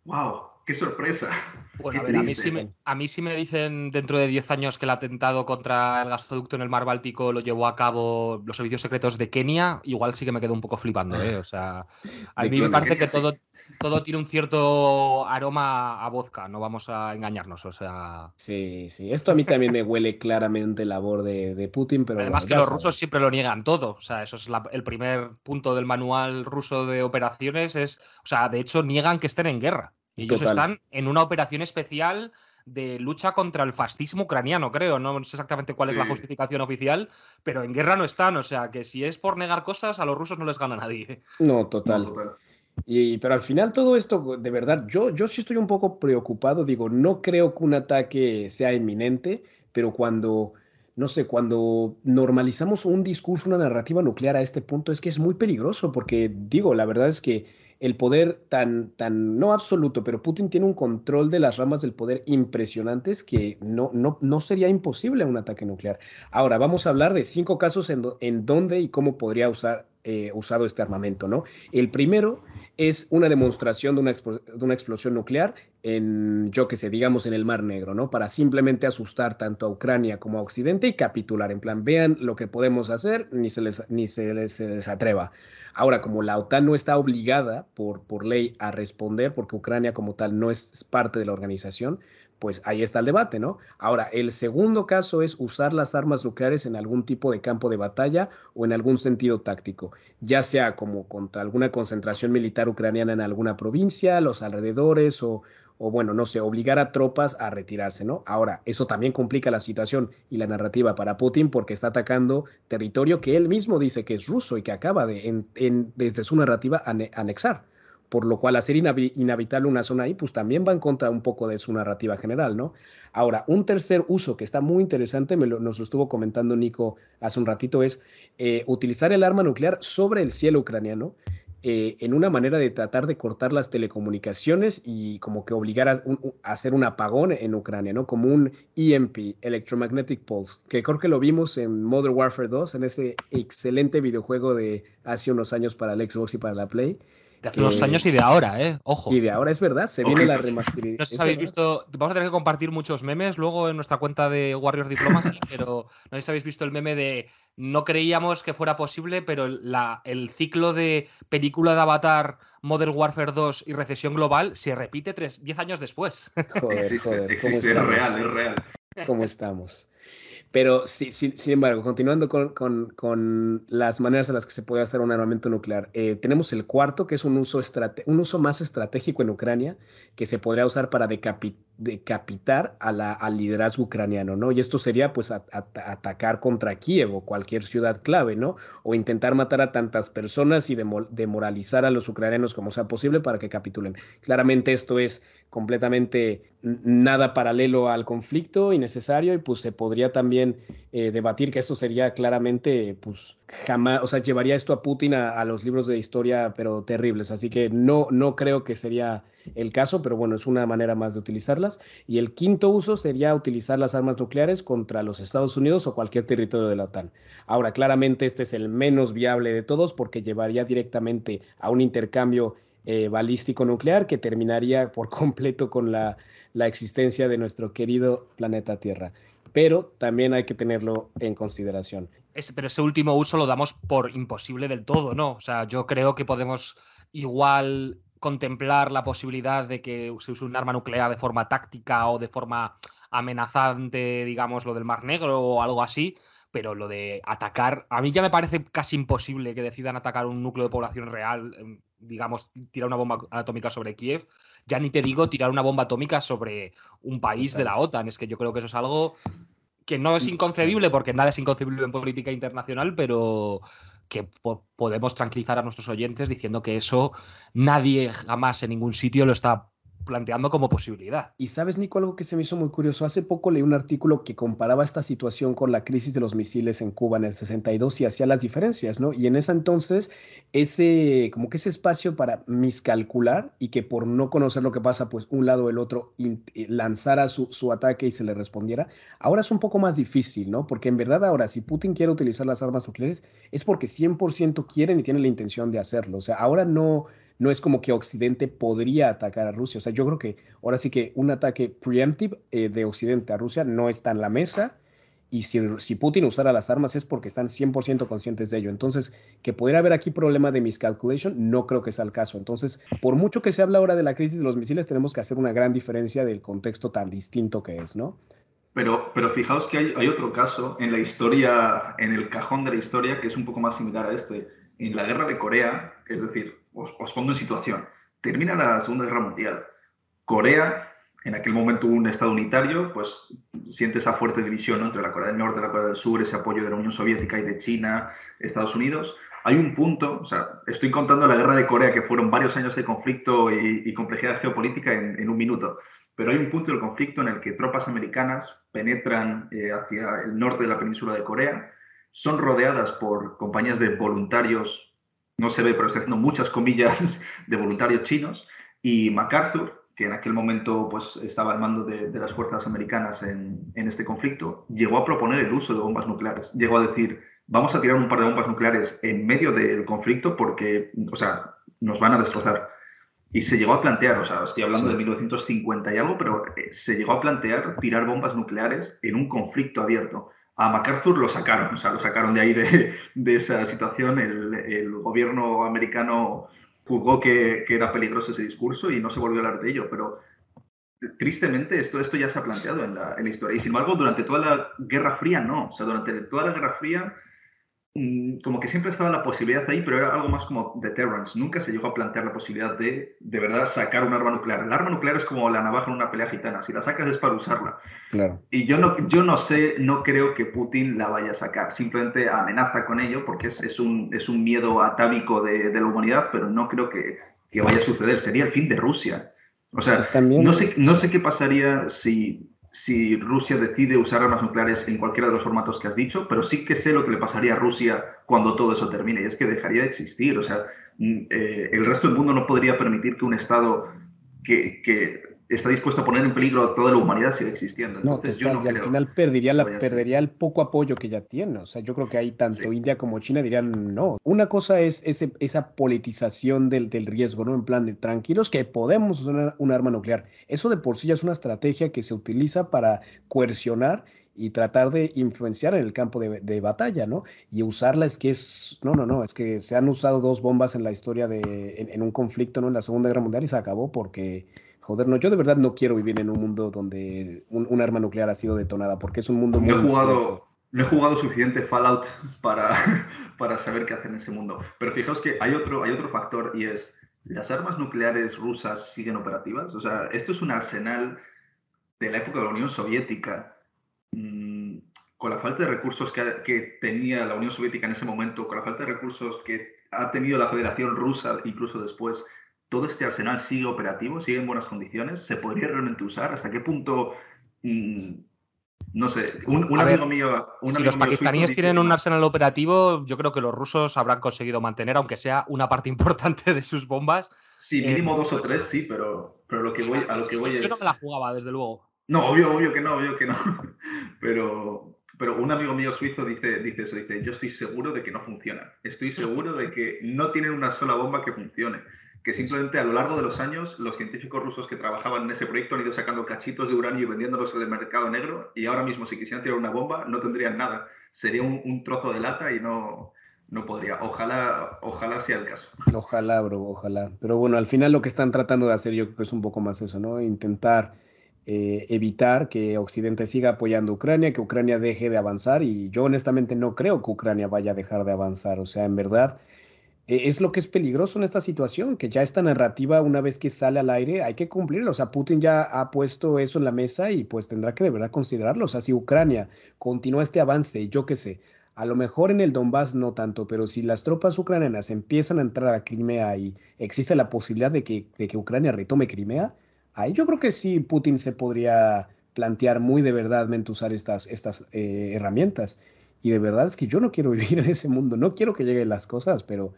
wow, qué sorpresa. Bueno, a, ver, a, mí sí me, a mí sí me dicen dentro de 10 años que el atentado contra el gasoducto en el mar Báltico lo llevó a cabo los servicios secretos de Kenia, igual sí que me quedo un poco flipando, ¿eh? O sea, a mí me parece que todo, todo tiene un cierto aroma a vodka, no vamos a engañarnos, o sea... Sí, sí, esto a mí también me huele claramente labor de, de Putin, pero... Además que los rusos siempre lo niegan todo, o sea, eso es el primer punto del manual ruso de operaciones, es, o sea, de hecho niegan que estén en guerra. Ellos están en una operación especial de lucha contra el fascismo ucraniano, creo. No sé exactamente cuál es la justificación oficial, pero en guerra no están. O sea, que si es por negar cosas, a los rusos no les gana nadie. No, total. Y, pero al final todo esto, de verdad, yo, yo sí estoy un poco preocupado. Digo, no creo que un ataque sea inminente, pero cuando no sé, cuando normalizamos un discurso, una narrativa nuclear a este punto, es que es muy peligroso, porque digo, la verdad es que el poder tan, tan, no absoluto, pero Putin tiene un control de las ramas del poder impresionantes que no, no, no sería imposible un ataque nuclear. Ahora, vamos a hablar de cinco casos en, en dónde y cómo podría usar, eh, usado este armamento, ¿no? El primero es una demostración de una, de una explosión nuclear en, yo que sé, digamos en el Mar Negro, ¿no? Para simplemente asustar tanto a Ucrania como a Occidente y capitular. En plan, vean lo que podemos hacer, ni se les, ni se les, atreva. Ahora, como la OTAN no está obligada por, por ley a responder, porque Ucrania como tal no es parte de la organización, pues ahí está el debate, ¿no? Ahora, el segundo caso es usar las armas nucleares en algún tipo de campo de batalla o en algún sentido táctico, ya sea como contra alguna concentración militar ucraniana en alguna provincia, los alrededores o, bueno, no sé, obligar a tropas a retirarse, ¿no? Ahora, eso también complica la situación y la narrativa para Putin porque está atacando territorio que él mismo dice que es ruso y que acaba de, desde su narrativa, anexar por lo cual hacer inhabitable una zona ahí, pues también va en contra un poco de su narrativa general, ¿no? Ahora, un tercer uso que está muy interesante, me nos lo estuvo comentando Nico hace un ratito, es eh, utilizar el arma nuclear sobre el cielo ucraniano eh, en una manera de tratar de cortar las telecomunicaciones y como que obligar a, hacer un apagón en Ucrania, ¿no? Como un EMP, Electromagnetic Pulse, que creo que lo vimos en Modern Warfare 2, en ese excelente videojuego de hace unos años para el Xbox y para la Play. De hace unos años y de ahora, ¿eh? Ojo. Y de ahora es verdad, se viene la remasterización. No sé si habéis visto, vamos a tener que compartir muchos memes luego en nuestra cuenta de Warriors Diplomacy, pero no sé si habéis visto el meme de no creíamos que fuera posible, pero la, el ciclo de película de Avatar, Modern Warfare 2 y recesión global se repite 10 años después. Joder, joder, ¿cómo? Es real, es real. ¿Cómo estamos? Pero sí, sin embargo, continuando con, las maneras en las que se puede hacer un armamento nuclear, eh, tenemos el cuarto, que es un uso, un uso más estratégico en Ucrania, que se podría usar para decapitar a la, al liderazgo ucraniano, ¿no? Y esto sería, pues, atacar contra Kiev o cualquier ciudad clave, ¿no? O intentar matar a tantas personas y demoralizar a los ucranianos como sea posible para que capitulen. Claramente esto es completamente nada paralelo al conflicto innecesario y pues se podría también eh, debatir que esto sería claramente pues jamás, o sea, llevaría esto a Putin a, los libros de historia pero terribles, así que no, no creo que sería el caso, pero bueno, es una manera más de utilizarlas. Y el quinto uso sería utilizar las armas nucleares contra los Estados Unidos o cualquier territorio de la OTAN. Ahora, claramente este es el menos viable de todos porque llevaría directamente a un intercambio eh, balístico nuclear que terminaría por completo con la, existencia de nuestro querido planeta Tierra. Pero también hay que tenerlo en consideración. pero ese último uso lo damos por imposible del todo, ¿no? O sea, yo creo que podemos igual contemplar la posibilidad de que se use un arma nuclear de forma táctica o de forma amenazante, digamos, lo del Mar Negro o algo así, pero lo de atacar, a mí ya me parece casi imposible que decidan atacar un núcleo de población real digamos, tirar una bomba atómica sobre Kiev, ya ni te digo tirar una bomba atómica sobre un país de la OTAN. Es que yo creo que eso es algo que no es inconcebible, porque nada es inconcebible en política internacional, pero que podemos tranquilizar a nuestros oyentes diciendo que eso nadie jamás en ningún sitio lo está planteando como posibilidad. Y sabes, Nico, algo que se me hizo muy curioso. Hace poco leí un artículo que comparaba esta situación con la crisis de los misiles en Cuba en el 62 y hacía las diferencias, ¿no? Y en ese entonces, ese, como que ese espacio para miscalcular y que por no conocer lo que pasa, pues un lado o el otro eh, lanzara su, su ataque y se le respondiera, ahora es un poco más difícil, ¿no? Porque en verdad ahora, si Putin quiere utilizar las armas nucleares, es porque 100% quieren y tienen la intención de hacerlo. O sea, ahora no no es como que Occidente podría atacar a Rusia. O sea, yo creo que ahora sí que un ataque preemptive eh, de Occidente a Rusia no está en la mesa. Y si, Putin usara las armas es porque están 100% conscientes de ello. Entonces, que pudiera haber aquí problema de miscalculation, no creo que sea el caso. Entonces, por mucho que se habla ahora de la crisis de los misiles, tenemos que hacer una gran diferencia del contexto tan distinto que es, ¿no? Pero, pero fijaos que hay otro caso en la historia, en el cajón de la historia, que es un poco más similar a este. En la guerra de Corea, es decir, os, pongo en situación. Termina la Segunda Guerra Mundial. Corea en aquel momento un Estado unitario, pues siente esa fuerte división entre la Corea del Norte la Corea del Sur, ese apoyo de la Unión Soviética y de China, Estados Unidos. Hay un punto, o sea, estoy contando la guerra de Corea, que fueron varios años de conflicto y, complejidad geopolítica en, un minuto, pero hay un punto del conflicto en el que tropas americanas penetran eh, hacia el norte de la península de Corea, son rodeadas por compañías de voluntarios, no se ve, pero estoy haciendo muchas comillas, de voluntarios chinos, y MacArthur, que en aquel momento pues, estaba al mando de, las fuerzas americanas en, este conflicto, llegó a proponer el uso de bombas nucleares. Llegó a decir, vamos a tirar un par de bombas nucleares en medio del conflicto porque, o sea, nos van a destrozar. Y se llegó a plantear, o sea, estoy hablando de 1950 y algo, pero eh, se llegó a plantear tirar bombas nucleares en un conflicto abierto. A MacArthur lo sacaron, o sea, lo sacaron de ahí de, esa situación. El, gobierno americano juzgó que, era peligroso ese discurso y no se volvió a hablar de ello, pero tristemente esto, esto ya se ha planteado en la, en la historia. Y sin embargo, durante toda la Guerra Fría no. O sea, durante toda la Guerra Fría como que siempre estaba la posibilidad ahí, pero era algo más como deterrence. Nunca se llegó a plantear la posibilidad de, de verdad, sacar un arma nuclear. El arma nuclear es como la navaja en una pelea gitana. Si la sacas es para usarla. Claro. Y yo no, yo no sé, no creo que Putin la vaya a sacar. Simplemente amenaza con ello porque es, es, un, es un miedo atávico de, de, la humanidad, pero no creo que, que vaya a suceder. Sería el fin de Rusia. O sea, no sé, no sé qué pasaría si si Rusia decide usar armas nucleares en cualquiera de los formatos que has dicho, pero sí que sé lo que le pasaría a Rusia cuando todo eso termine, y es que dejaría de existir. O sea, mm, eh, el resto del mundo no podría permitir que un Estado que, que está dispuesto a poner en peligro a toda la humanidad sigue existiendo. Entonces, yo no y al final perdería, la, perdería el poco apoyo que ya tiene. O sea, yo creo que ahí tanto India como China dirían no. Una cosa es ese, esa politización del, del, riesgo, ¿no? En plan de tranquilos que podemos usar un arma nuclear. Eso de por sí ya es una estrategia que se utiliza para coercionar y tratar de influenciar en el campo de, de, batalla, ¿no? Y usarla es que es, no, no, no, es que se han usado dos bombas en la historia de, en, en un conflicto, ¿no? En la Segunda Guerra Mundial y se acabó porque Joder, no, yo de verdad no quiero vivir en un mundo donde un, arma nuclear ha sido detonada, porque es un mundo muy... No he jugado, no he jugado suficiente Fallout para, para saber qué hacer en ese mundo. Pero fijaos que hay otro, hay otro factor y es, ¿las armas nucleares rusas siguen operativas? O sea, esto es un arsenal de la época de la Unión Soviética. Mm, con la falta de recursos que, que, tenía la Unión Soviética en ese momento, con la falta de recursos que ha tenido la Federación Rusa incluso después, todo este arsenal sigue operativo, sigue en buenas condiciones, se podría realmente usar, hasta qué punto, mm, no sé, un, amigo mío... si los pakistaníes tienen un arsenal operativo, yo creo que los rusos habrán conseguido mantener, aunque sea una parte importante de sus bombas. Sí, eh, mínimo dos o tres, sí, pero, pero lo que voy, a lo que voy es... Yo no me la jugaba, desde luego. No, obvio, obvio que no, obvio que no. Pero, pero un amigo mío suizo dice, dice eso, dice, yo estoy seguro de que no funciona. Estoy seguro de que no tienen una sola bomba que funcione que simplemente a lo largo de los años los científicos rusos que trabajaban en ese proyecto han ido sacando cachitos de uranio y vendiéndolos en el mercado negro y ahora mismo si quisieran tirar una bomba no tendrían nada. Sería un, trozo de lata y no, no podría. Ojalá, ojalá sea el caso. Ojalá, bro, ojalá. Pero bueno, al final lo que están tratando de hacer yo creo que es un poco más eso, ¿no? Intentar eh, evitar que Occidente siga apoyando a Ucrania, que Ucrania deje de avanzar y yo honestamente no creo que Ucrania vaya a dejar de avanzar. O sea, en verdad es lo que es peligroso en esta situación, que ya esta narrativa, una vez que sale al aire, hay que cumplirlo. O sea, Putin ya ha puesto eso en la mesa y pues tendrá que de verdad considerarlo. O sea, si Ucrania continúa este avance, yo qué sé, a lo mejor en el Donbass no tanto, pero si las tropas ucranianas empiezan a entrar a Crimea y existe la posibilidad de que, de que Ucrania retome Crimea, ahí yo creo que sí Putin se podría plantear muy de verdad usar estas, estas eh, herramientas. Y de verdad es que yo no quiero vivir en ese mundo, no quiero que lleguen las cosas, pero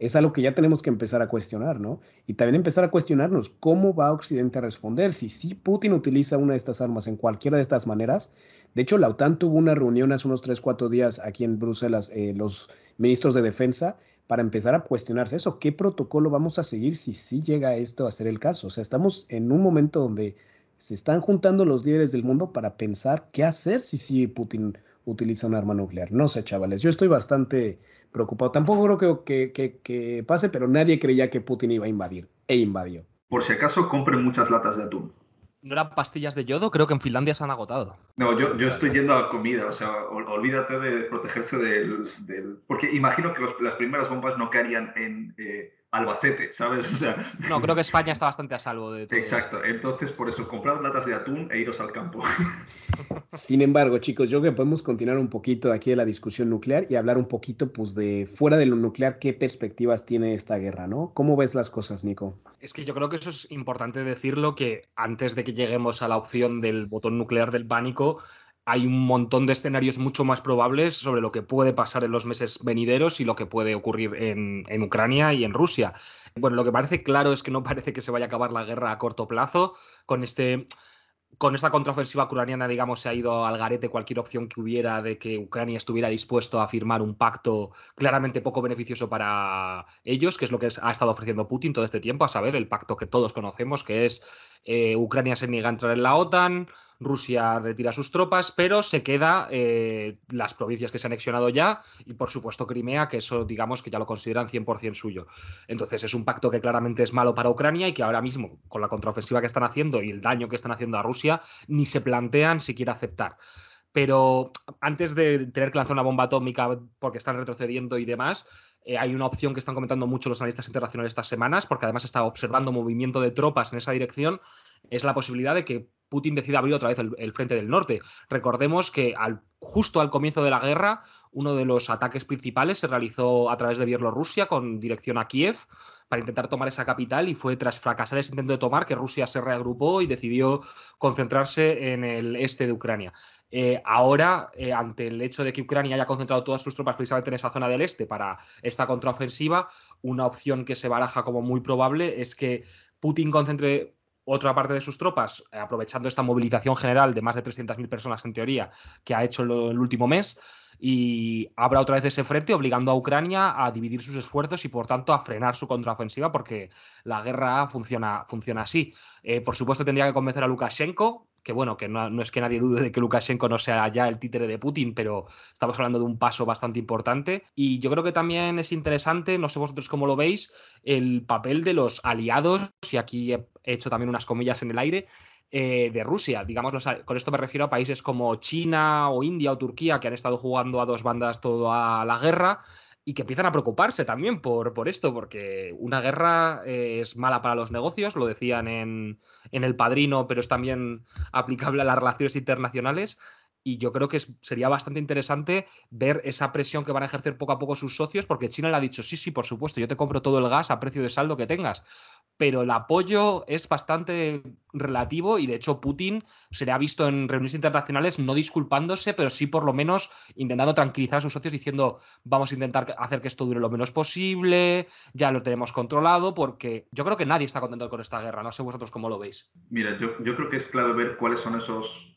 es algo que ya tenemos que empezar a cuestionar, ¿no? Y también empezar a cuestionarnos cómo va Occidente a responder. Si sí Putin utiliza una de estas armas en cualquiera de estas maneras, de hecho la OTAN tuvo una reunión hace unos 3, 4 días aquí en Bruselas, eh, los ministros de defensa, para empezar a cuestionarse eso. ¿Qué protocolo vamos a seguir si sí llega esto a ser el caso? O sea, estamos en un momento donde se están juntando los líderes del mundo para pensar qué hacer si sí Putin utiliza un arma nuclear. No sé, chavales, yo estoy bastante preocupado. Tampoco creo que, que, pase, pero nadie creía que Putin iba a invadir. E invadió. Por si acaso, compren muchas latas de atún. ¿No eran pastillas de yodo? Creo que en Finlandia se han agotado. No, yo, yo estoy yendo a comida, o sea, olvídate de protegerse del... Porque imagino que las primeras bombas no caerían en eh, Albacete, ¿sabes? O sea, no, creo que España está bastante a salvo de todo. Exacto, entonces por eso comprad latas de atún e iros al campo. Sin embargo, chicos, yo creo que podemos continuar un poquito aquí de la discusión nuclear y hablar un poquito, pues, de fuera de lo nuclear, qué perspectivas tiene esta guerra, ¿no? ¿Cómo ves las cosas, Nico? Es que yo creo que eso es importante decirlo, que antes de que lleguemos a la opción del botón nuclear del pánico, hay un montón de escenarios mucho más probables sobre lo que puede pasar en los meses venideros y lo que puede ocurrir en, en, Ucrania y en Rusia. Bueno, lo que parece claro es que no parece que se vaya a acabar la guerra a corto plazo con este con esta contraofensiva ucraniana, digamos, se ha ido al garete cualquier opción que hubiera de que Ucrania estuviera dispuesto a firmar un pacto claramente poco beneficioso para ellos, que es lo que ha estado ofreciendo Putin todo este tiempo, a saber, el pacto que todos conocemos, que es eh, Ucrania se niega a entrar en la OTAN, Rusia retira sus tropas, pero se queda eh, las provincias que se han anexionado ya y, por supuesto, Crimea, que eso, digamos, que ya lo consideran 100% suyo. Entonces, es un pacto que claramente es malo para Ucrania y que ahora mismo, con la contraofensiva que están haciendo y el daño que están haciendo a Rusia, ni se plantean siquiera aceptar pero antes de tener que lanzar una bomba atómica porque están retrocediendo y demás, eh, hay una opción que están comentando mucho los analistas internacionales estas semanas, porque además está observando movimiento de tropas en esa dirección, es la posibilidad de que Putin decida abrir otra vez el, frente del norte. Recordemos que justo al comienzo de la guerra, uno de los ataques principales se realizó a través de Bielorrusia con dirección a Kiev para intentar tomar esa capital y fue tras fracasar ese intento de tomar que Rusia se reagrupó y decidió concentrarse en el este de Ucrania. Eh, ahora, eh, ante el hecho de que Ucrania haya concentrado todas sus tropas precisamente en esa zona del este para esta contraofensiva, una opción que se baraja como muy probable es que Putin concentre otra parte de sus tropas, eh, aprovechando esta movilización general de más de 300.000 personas en teoría que ha hecho el último mes, y abra otra vez ese frente, obligando a Ucrania a dividir sus esfuerzos y, por tanto, a frenar su contraofensiva, porque la guerra funciona, funciona así. por supuesto, tendría que convencer a Lukashenko, que bueno, que no, es que nadie dude de que Lukashenko no sea ya el títere de Putin, pero estamos hablando de un paso bastante importante. Y yo creo que también es interesante, no sé vosotros cómo lo veis, el papel de los aliados, y aquí he hecho también unas comillas en el aire, eh, de Rusia. Digamos, con esto me refiero a países como China o India o Turquía, que han estado jugando a dos bandas toda la guerra y que empiezan a preocuparse también por, por esto, porque una guerra eh, es mala para los negocios, lo decían en, en El Padrino, pero es también aplicable a las relaciones internacionales y yo creo que sería bastante interesante ver esa presión que van a ejercer poco a poco sus socios, porque China le ha dicho, sí, sí, por supuesto, yo te compro todo el gas a precio de saldo que tengas, pero el apoyo es bastante relativo y de hecho Putin se le ha visto en reuniones internacionales no disculpándose, pero sí por lo menos intentando tranquilizar a sus socios diciendo, vamos a intentar hacer que esto dure lo menos posible, ya lo tenemos controlado, porque yo creo que nadie está contento con esta guerra, no sé vosotros cómo lo veis. Mira, yo, yo creo que es clave ver cuáles son esos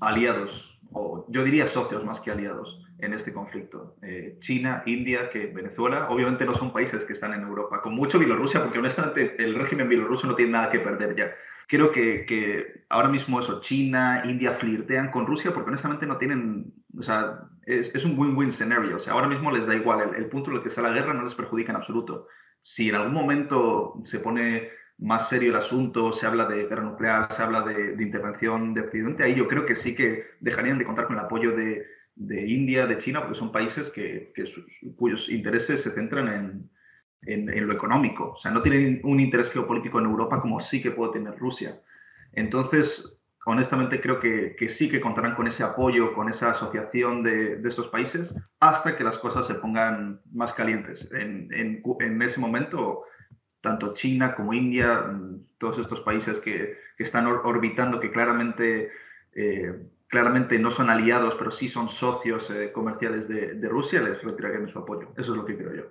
aliados o yo diría socios más que aliados en este conflicto. Eh, China, India, que Venezuela, obviamente no son países que están en Europa, con mucho Bielorrusia, porque honestamente el régimen bielorruso no tiene nada que perder ya. Creo que, que ahora mismo eso, China, India flirtean con Rusia porque honestamente no tienen, o sea, es, es un win-win scenario, o sea, ahora mismo les da igual, el, el punto en el que está la guerra no les perjudica en absoluto. Si en algún momento se pone más serio el asunto, se habla de guerra nuclear, se habla de, intervención de Occidente, ahí yo creo que sí que dejarían de contar con el apoyo de, India, de China, porque son países que, cuyos intereses se centran en, en, lo económico. O sea, no tienen un interés geopolítico en Europa como sí que puede tener Rusia. Entonces, honestamente creo que, sí que contarán con ese apoyo, con esa asociación de, de, estos países, hasta que las cosas se pongan más calientes. En, en ese momento tanto China como India, mm, todos estos países que, están orbitando, que claramente, eh, claramente no son aliados, pero sí son socios eh, comerciales de, Rusia, les retirarían su apoyo. Eso es lo que creo yo.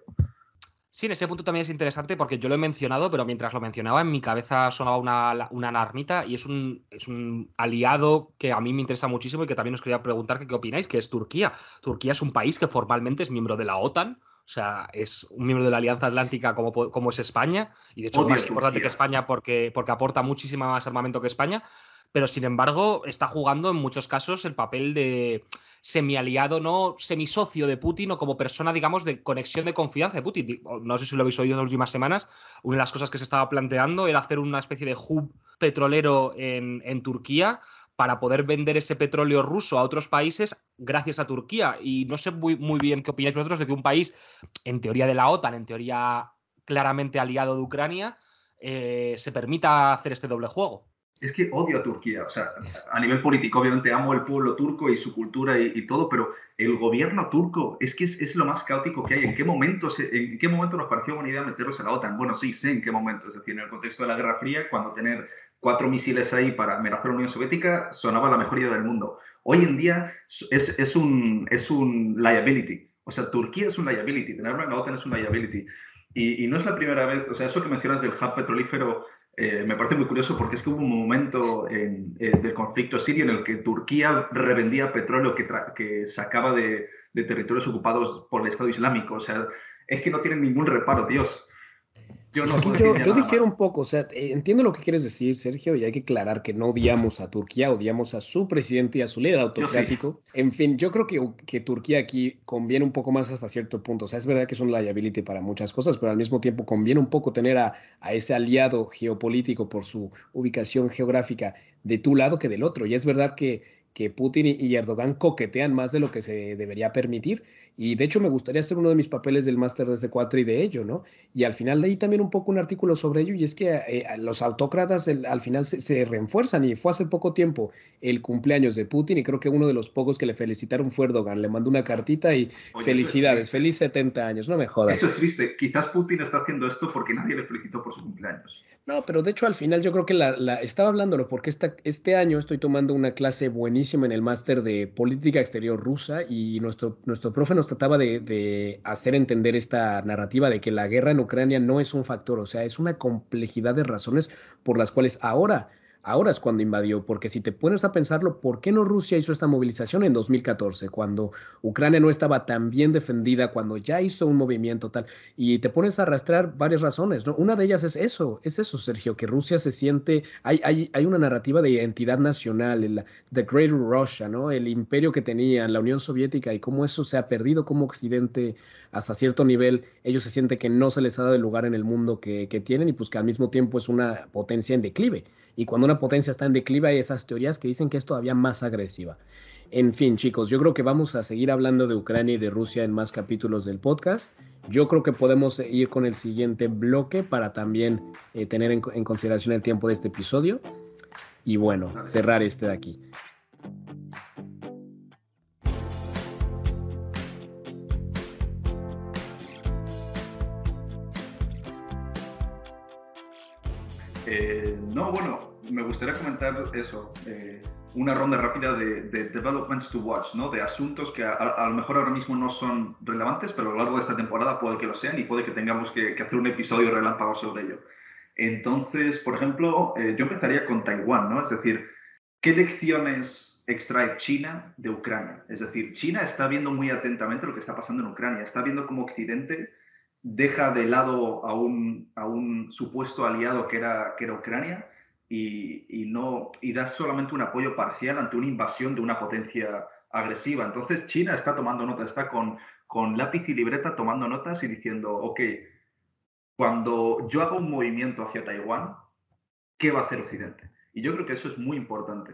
Sí, en ese punto también es interesante porque yo lo he mencionado, pero mientras lo mencionaba en mi cabeza sonaba una, una alarmita y es un, es un aliado que a mí me interesa muchísimo y que también os quería preguntar qué opináis, que es Turquía. Turquía es un país que formalmente es miembro de la OTAN, sea, es un miembro de la Alianza Atlántica como, como es España, y de hecho es más importante que España porque, porque aporta muchísimo más armamento que España, pero sin embargo está jugando en muchos casos el papel de semi-aliado, no semi-socio de Putin o como persona, digamos, de conexión de confianza de Putin. No sé si lo habéis oído en las últimas semanas, una de las cosas que se estaba planteando era hacer una especie de hub petrolero en, en Turquía para poder vender ese petróleo ruso a otros países gracias a Turquía. Y no sé muy, muy bien qué opináis vosotros de que un país, en teoría de la OTAN, en teoría claramente aliado de Ucrania, eh, se permita hacer este doble juego. Es que odio a Turquía, o sea, a nivel político, obviamente amo el pueblo turco y su cultura y, todo, pero el gobierno turco es que es, lo más caótico que hay. ¿En qué, momento ¿En qué momento nos pareció buena idea meterlos en la OTAN? Bueno, sí, sé en qué momento, es decir, en el contexto de la Guerra Fría, cuando tener cuatro misiles ahí para amenazar a la Unión Soviética sonaba la mejor idea del mundo. Hoy en día es, es, un, es un liability, o sea, Turquía es un liability, tenerlo en la OTAN es un liability. Y, no es la primera vez, o sea, eso que mencionas del hub petrolífero eh, me parece muy curioso porque es que hubo un momento en, eh, del conflicto sirio en el que Turquía revendía petróleo que, que sacaba de, de, territorios ocupados por el Estado Islámico. O sea, es que no tienen ningún reparo, Dios. Yo, yo, difiero un poco, o sea, eh, entiendo lo que quieres decir, Sergio, y hay que aclarar que no odiamos a Turquía, odiamos a su presidente y a su líder autocrático. En fin, yo creo que, que, Turquía aquí conviene un poco más hasta cierto punto. O sea, es verdad que es un liability para muchas cosas, pero al mismo tiempo conviene un poco tener a, a ese aliado geopolítico por su ubicación geográfica de tu lado que del otro. Y es verdad que que Putin y Erdogan coquetean más de lo que se debería permitir. Y de hecho me gustaría hacer uno de mis papeles del máster desde cuatro y de ello, ¿no? Y al final leí también un poco un artículo sobre ello y es que eh, los autócratas al final se, se, refuerzan y fue hace poco tiempo el cumpleaños de Putin y creo que uno de los pocos que le felicitaron fue Erdogan. Le mandó una cartita y felicidades, feliz 70 años, no me jodas. Eso es triste. Quizás Putin está haciendo esto porque nadie le felicitó por su cumpleaños. No, pero de hecho al final yo creo que la, estaba hablándolo porque esta, este año estoy tomando una clase buenísima en el máster de política exterior rusa y nuestro, nuestro profe nos trataba de, hacer entender esta narrativa de que la guerra en Ucrania no es un factor, o sea, es una complejidad de razones por las cuales ahora Ahora es cuando invadió, porque si te pones a pensarlo, ¿por qué no Rusia hizo esta movilización en 2014, cuando Ucrania no estaba tan bien defendida, cuando ya hizo un movimiento tal? Y te pones a arrastrar varias razones, ¿no? Una de ellas es eso, es eso, Sergio, que Rusia se siente, hay, hay, hay una narrativa de identidad nacional, el, The Great Russia, ¿no? El imperio que tenían, la Unión Soviética y cómo eso se ha perdido como Occidente hasta cierto nivel, ellos se sienten que no se les ha dado el lugar en el mundo que, que tienen y pues que al mismo tiempo es una potencia en declive. Y cuando una potencia está en declive hay esas teorías que dicen que es todavía más agresiva. En fin, chicos, yo creo que vamos a seguir hablando de Ucrania y de Rusia en más capítulos del podcast. Yo creo que podemos ir con el siguiente bloque para también eh, tener en, en consideración el tiempo de este episodio. Y bueno, cerrar este de aquí. Eh, no, bueno, me gustaría comentar eso, eh, una ronda rápida de, developments to watch, ¿no? De asuntos que a, lo mejor ahora mismo no son relevantes, pero a lo largo de esta temporada puede que lo sean y puede que tengamos que, hacer un episodio relámpago sobre ello. Entonces, por ejemplo, eh, yo empezaría con Taiwán, ¿no? Es decir, ¿qué lecciones extrae China de Ucrania? Es decir, China está viendo muy atentamente lo que está pasando en Ucrania, está viendo cómo Occidente deja de lado a un, a un supuesto aliado que era, que era Ucrania y, no, y da solamente un apoyo parcial ante una invasión de una potencia agresiva. Entonces China está tomando notas, está con, con lápiz y libreta tomando notas y diciendo, ok, cuando yo haga un movimiento hacia Taiwán, ¿qué va a hacer Occidente? Y yo creo que eso es muy importante.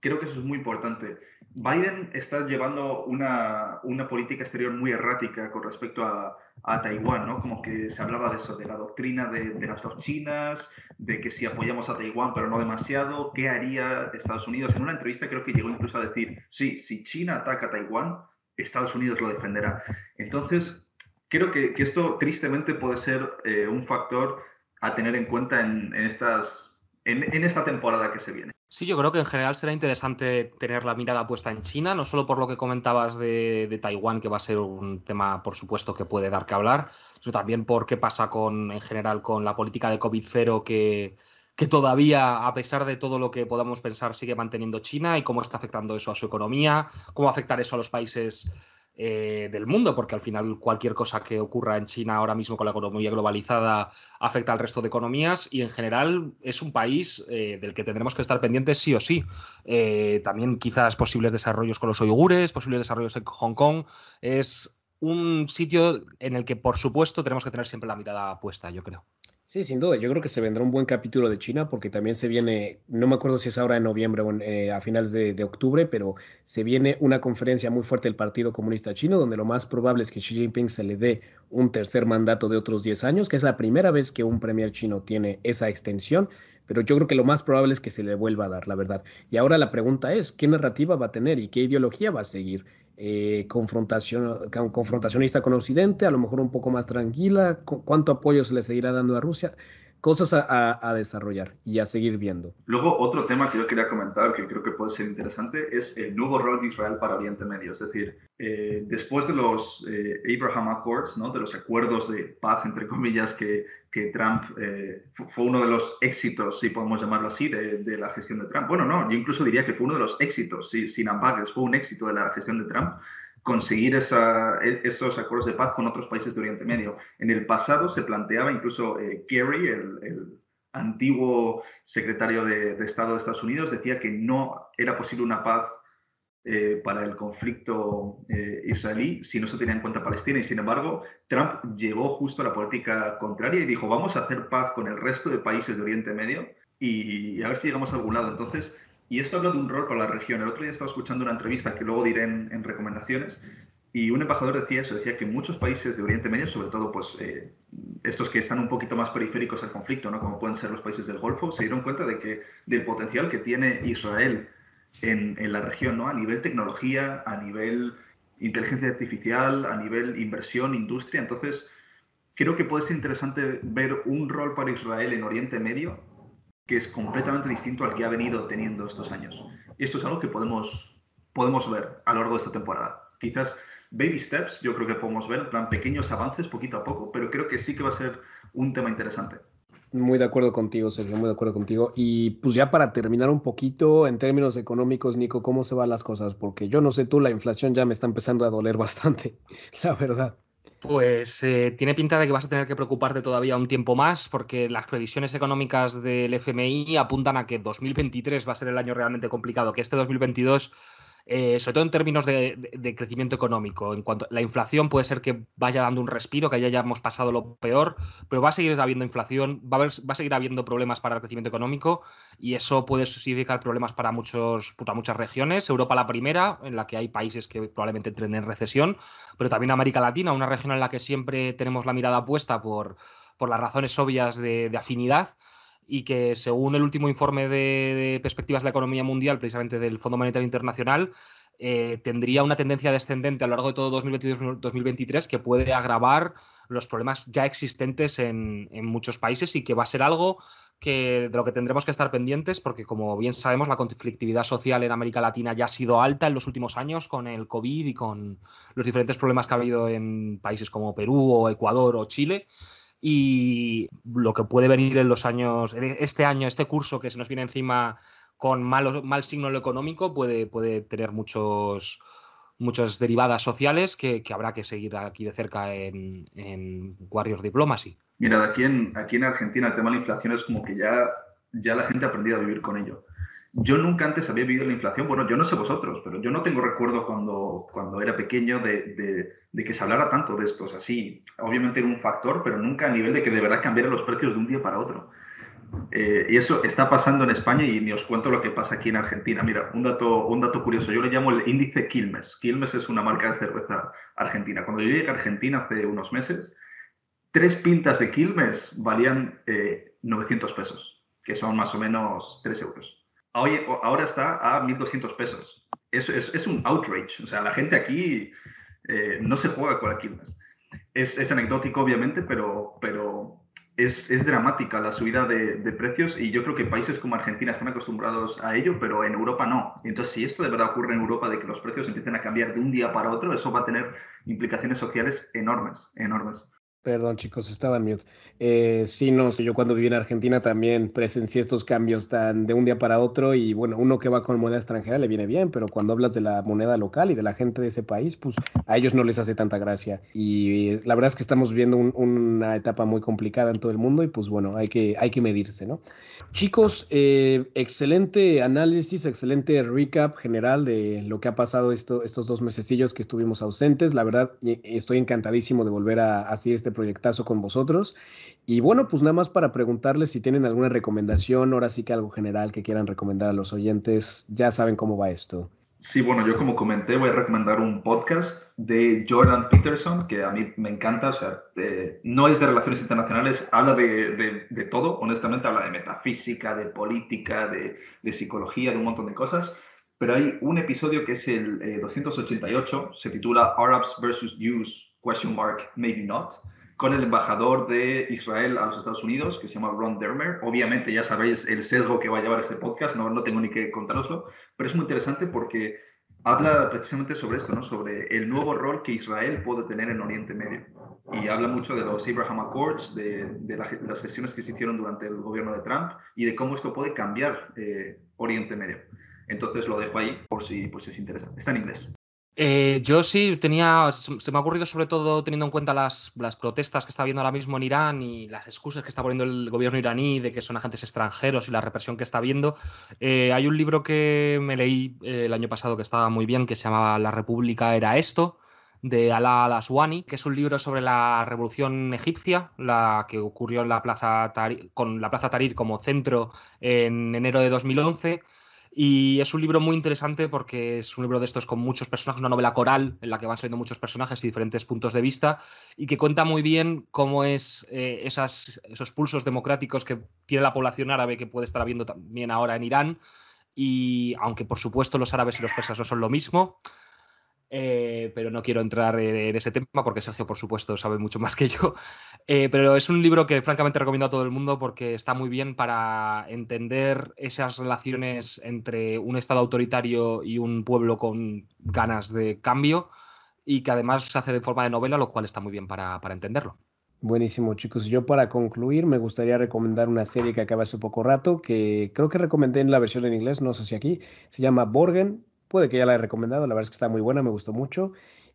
Creo que eso es muy importante. Biden está llevando una, una política exterior muy errática con respecto a, a, Taiwán, ¿no? Como que se hablaba de eso, de la doctrina de, las dos Chinas, de que si apoyamos a Taiwán pero no demasiado, ¿qué haría Estados Unidos? En una entrevista creo que llegó incluso a decir, sí, si China ataca a Taiwán, Estados Unidos lo defenderá. Entonces, creo que, que esto tristemente puede ser eh, un factor a tener en cuenta en, en estas, en, en esta temporada que se viene. Sí, yo creo que en general será interesante tener la mirada puesta en China, no solo por lo que comentabas de, Taiwán, que va a ser un tema, por supuesto, que puede dar que hablar, sino también por qué pasa con, en general con la política de COVID-0 que, que todavía, a pesar de todo lo que podamos pensar, sigue manteniendo China y cómo está afectando eso a su economía, cómo afectar eso a los países eh, del mundo, porque al final cualquier cosa que ocurra en China ahora mismo con la economía globalizada afecta al resto de economías y en general es un país eh, del que tendremos que estar pendientes sí o sí. Eh, también quizás posibles desarrollos con los uigures, posibles desarrollos en Hong Kong. Es un sitio en el que, por supuesto, tenemos que tener siempre la mirada puesta, yo creo. Sí, sin duda. Yo creo que se vendrá un buen capítulo de China porque también se viene, no me acuerdo si es ahora en noviembre o eh, a finales de, de, octubre, pero se viene una conferencia muy fuerte del Partido Comunista Chino donde lo más probable es que Xi Jinping se le dé un tercer mandato de otros 10 años, que es la primera vez que un premier chino tiene esa extensión, pero yo creo que lo más probable es que se le vuelva a dar, la verdad. Y ahora la pregunta es, ¿qué narrativa va a tener y qué ideología va a seguir? Eh, confrontacionista con Occidente, a lo mejor un poco más tranquila, cuánto apoyo se le seguirá dando a Rusia, cosas a, desarrollar y a seguir viendo. Luego, otro tema que yo quería comentar, que creo que puede ser interesante, es el nuevo rol de Israel para Oriente Medio. Es decir, eh, después de los eh, Abraham Accords, ¿no? de los acuerdos de paz, entre comillas, que, que Trump eh, fue uno de los éxitos, si podemos llamarlo así, de, de, la gestión de Trump. Bueno, no, yo incluso diría que fue uno de los éxitos, sí, sin ambages, fue un éxito de la gestión de Trump conseguir e, esos acuerdos de paz con otros países de Oriente Medio. En el pasado se planteaba incluso eh, Kerry, el, antiguo secretario de, Estado de Estados Unidos, decía que no era posible una paz eh, para el conflicto eh, israelí si no se tenía en cuenta Palestina. Y sin embargo, Trump llevó justo a la política contraria y dijo, vamos a hacer paz con el resto de países de Oriente Medio y a ver si llegamos a algún lado. Entonces, y esto habla de un rol para la región. El otro día estaba escuchando una entrevista que luego diré en, recomendaciones y un embajador decía eso, decía que muchos países de Oriente Medio, sobre todo pues eh, estos que están un poquito más periféricos al conflicto, ¿no? como pueden ser los países del Golfo, se dieron cuenta de que del potencial que tiene Israel en, en la región, ¿no? a nivel tecnología, a nivel inteligencia artificial, a nivel inversión, industria. Entonces, creo que puede ser interesante ver un rol para Israel en Oriente Medio que es completamente distinto al que ha venido teniendo estos años. Y esto es algo que podemos, podemos ver a lo largo de esta temporada. Quizás baby steps, yo creo que podemos ver, en plan pequeños avances poquito a poco, pero creo que sí que va a ser un tema interesante. Muy de acuerdo contigo, Sergio, muy de acuerdo contigo. Y pues ya para terminar un poquito, en términos económicos, Nico, ¿cómo se van las cosas? Porque yo no sé tú, la inflación ya me está empezando a doler bastante, la verdad. Pues eh, tiene pinta de que vas a tener que preocuparte todavía un tiempo más porque las previsiones económicas del FMI apuntan a que 2023 va a ser el año realmente complicado, que este 2022 eh, sobre todo en términos de, crecimiento económico. En cuanto la inflación puede ser que vaya dando un respiro, que ya hayamos pasado lo peor, pero va a seguir habiendo inflación, va a, seguir habiendo problemas para el crecimiento económico y eso puede significar problemas para, muchos, para muchas regiones. Europa la primera, en la que hay países que probablemente entren en recesión, pero también América Latina, una región en la que siempre tenemos la mirada puesta por, por las razones obvias de afinidad y que según el último informe de, perspectivas de la economía mundial, precisamente del Fondo Monetario Internacional, eh, tendría una tendencia descendente a lo largo de todo 2022-2023 que puede agravar los problemas ya existentes en, muchos países y que va a ser algo que, de lo que tendremos que estar pendientes porque, como bien sabemos, la conflictividad social en América Latina ya ha sido alta en los últimos años con el COVID y con los diferentes problemas que ha habido en países como Perú o Ecuador o Chile y lo que puede venir en los años, este año, este curso que se nos viene encima con mal, mal signo en lo económico, puede, puede tener muchos, muchas derivadas sociales que, habrá que seguir aquí de cerca en, en Warriors Diplomacy. Mira, aquí en, aquí en Argentina el tema de la inflación es como que ya, ya la gente ha aprendido a vivir con ello. Yo nunca antes había vivido la inflación, bueno, yo no sé vosotros, pero yo no tengo recuerdo cuando, cuando era pequeño de, que se hablara tanto de esto. así obviamente era un factor, pero nunca a nivel de que de verdad cambiaran los precios de un día para otro. Eh, y eso está pasando en España y ni os cuento lo que pasa aquí en Argentina. Mira, un dato, un dato curioso, yo le llamo el índice Quilmes. Quilmes es una marca de cerveza argentina. Cuando yo llegué a Argentina hace unos meses, tres pintas de Quilmes valían 900 eh, pesos, que son más o menos 3 euros ahora está a 1.200 pesos. Eso es, un outrage. O sea, la gente aquí eh, no se juega con la Es, es anecdótico, obviamente, pero, es dramática la subida de, de, precios y yo creo que países como Argentina están acostumbrados a ello, pero en Europa no. Entonces, si esto de verdad ocurre en Europa, de que los precios empiecen a cambiar de un día para otro, eso va a tener implicaciones sociales enormes, enormes. Perdón, chicos, estaba en mute. Eh, sí, no, yo cuando viví en Argentina también presencié estos cambios tan de un día para otro y bueno, uno que va con moneda extranjera le viene bien, pero cuando hablas de la moneda local y de la gente de ese país, pues a ellos no les hace tanta gracia. Y la verdad es que estamos viviendo una etapa muy complicada en todo el mundo y pues bueno, hay que, hay que medirse, ¿no? Chicos, eh, excelente análisis, excelente recap general de lo que ha pasado estos dos mesecillos que estuvimos ausentes. La verdad, estoy encantadísimo de volver a, a seguir este este proyectazo con vosotros. Y bueno, pues nada más para preguntarles si tienen alguna recomendación, ahora sí que algo general que quieran recomendar a los oyentes, ya saben cómo va esto. Sí, bueno, yo como comenté voy a recomendar un podcast de Jordan Peterson que a mí me encanta, o sea, no es de relaciones internacionales, habla de, de, todo, honestamente, habla de metafísica, de política, de, de, psicología, de un montón de cosas, pero hay un episodio que es el 288, eh, se titula Arabs versus Jews, question mark, maybe not, con el embajador de Israel a los Estados Unidos, que se llama Ron Dermer. Obviamente ya sabéis el sesgo que va a llevar este podcast, no, no tengo ni que contároslo, pero es muy interesante porque habla precisamente sobre esto, ¿no? sobre el nuevo rol que Israel puede tener en Oriente Medio. Y habla mucho de los Abraham Accords, de, las gestiones que se hicieron durante el gobierno de Trump y de cómo esto puede cambiar eh, Oriente Medio. Entonces lo dejo ahí por si, por si os interesa. Está en inglés. Eh, yo sí tenía, se me ha ocurrido sobre todo teniendo en cuenta las, protestas que está habiendo ahora mismo en Irán y las excusas que está poniendo el gobierno iraní de que son agentes extranjeros y la represión que está habiendo. Eh, hay un libro que me leí eh, el año pasado que estaba muy bien, que se llamaba La República era esto, de Alaa al-Aswani, que es un libro sobre la revolución egipcia, la que ocurrió en la plaza con la Plaza Tahrir como centro en enero de 2011 y es un libro muy interesante porque es un libro de estos con muchos personajes, una novela coral en la que van saliendo muchos personajes y diferentes puntos de vista y que cuenta muy bien cómo es eh, esos pulsos democráticos que tiene la población árabe que puede estar habiendo también ahora en Irán. Y aunque por supuesto los árabes y los persas no son lo mismo, eh, pero no quiero entrar en ese tema porque Sergio, por supuesto, sabe mucho más que yo. Eh, pero es un libro que francamente recomiendo a todo el mundo porque está muy bien para entender esas relaciones entre un Estado autoritario y un pueblo con ganas de cambio y que además se hace de forma de novela, lo cual está muy bien para, para entenderlo. Buenísimo, chicos. Yo para concluir me gustaría recomendar una serie que acaba hace poco rato, que creo que recomendé en la versión en inglés, no sé si aquí, se llama Borgen, puede que ya la he recomendado, la verdad es que está muy buena, me gustó mucho.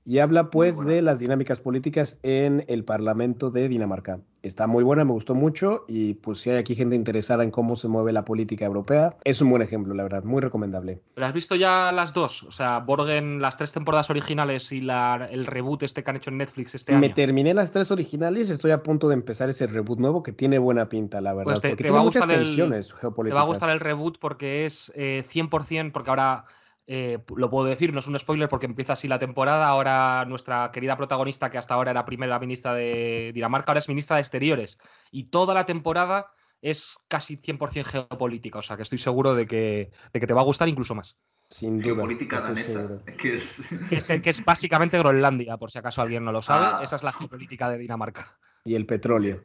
Y habla pues de las dinámicas políticas en el Parlamento de Dinamarca. Está muy buena, me gustó mucho y pues si hay aquí gente interesada en cómo se mueve la política europea, es un buen ejemplo, la verdad, muy recomendable. ¿Pero has visto ya las dos? O sea, Borgen, las tres temporadas originales y la, el reboot este que han hecho en Netflix este año. Me terminé las tres originales, estoy a punto de empezar ese reboot nuevo que tiene buena pinta, la verdad. Pues te, porque va a gustar el, Te va a gustar el reboot porque es 100%, eh, porque ahora eh, lo puedo decir, no es un spoiler porque empieza así la temporada. Ahora nuestra querida protagonista, que hasta ahora era primera ministra de Dinamarca, ahora es ministra de Exteriores. Y toda la temporada es casi 100% geopolítica. O sea que estoy seguro de que, de que te va a gustar incluso más. Sin duda. Geopolítica danesa. Que es... que es... básicamente Groenlandia, por si acaso alguien no lo sabe. Ah. Esa es la geopolítica de Dinamarca. Y el petróleo.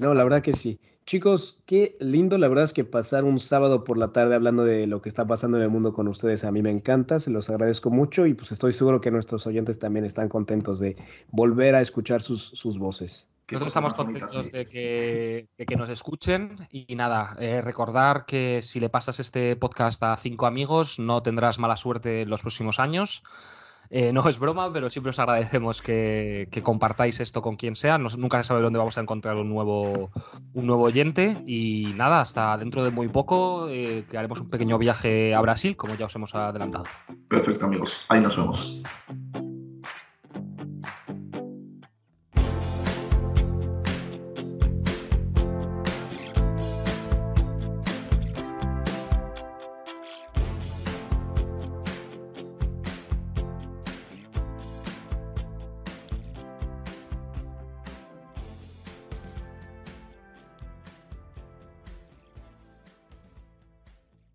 No, la verdad que sí. Chicos, qué lindo, la verdad es que pasar un sábado por la tarde hablando de lo que está pasando en el mundo con ustedes, a mí me encanta, se los agradezco mucho y pues estoy seguro que nuestros oyentes también están contentos de volver a escuchar sus, sus voces. Nosotros estamos contentos de que, que, nos escuchen y nada, eh, recordar que si le pasas este podcast a cinco amigos no tendrás mala suerte en los próximos años. Eh, no es broma, pero siempre os agradecemos que, compartáis esto con quien sea. nunca se sabe dónde vamos a encontrar un nuevo, un nuevo oyente. Y nada, hasta dentro de muy poco eh, que haremos un pequeño viaje a Brasil, como ya os hemos adelantado. Perfecto, amigos. Ahí nos vemos.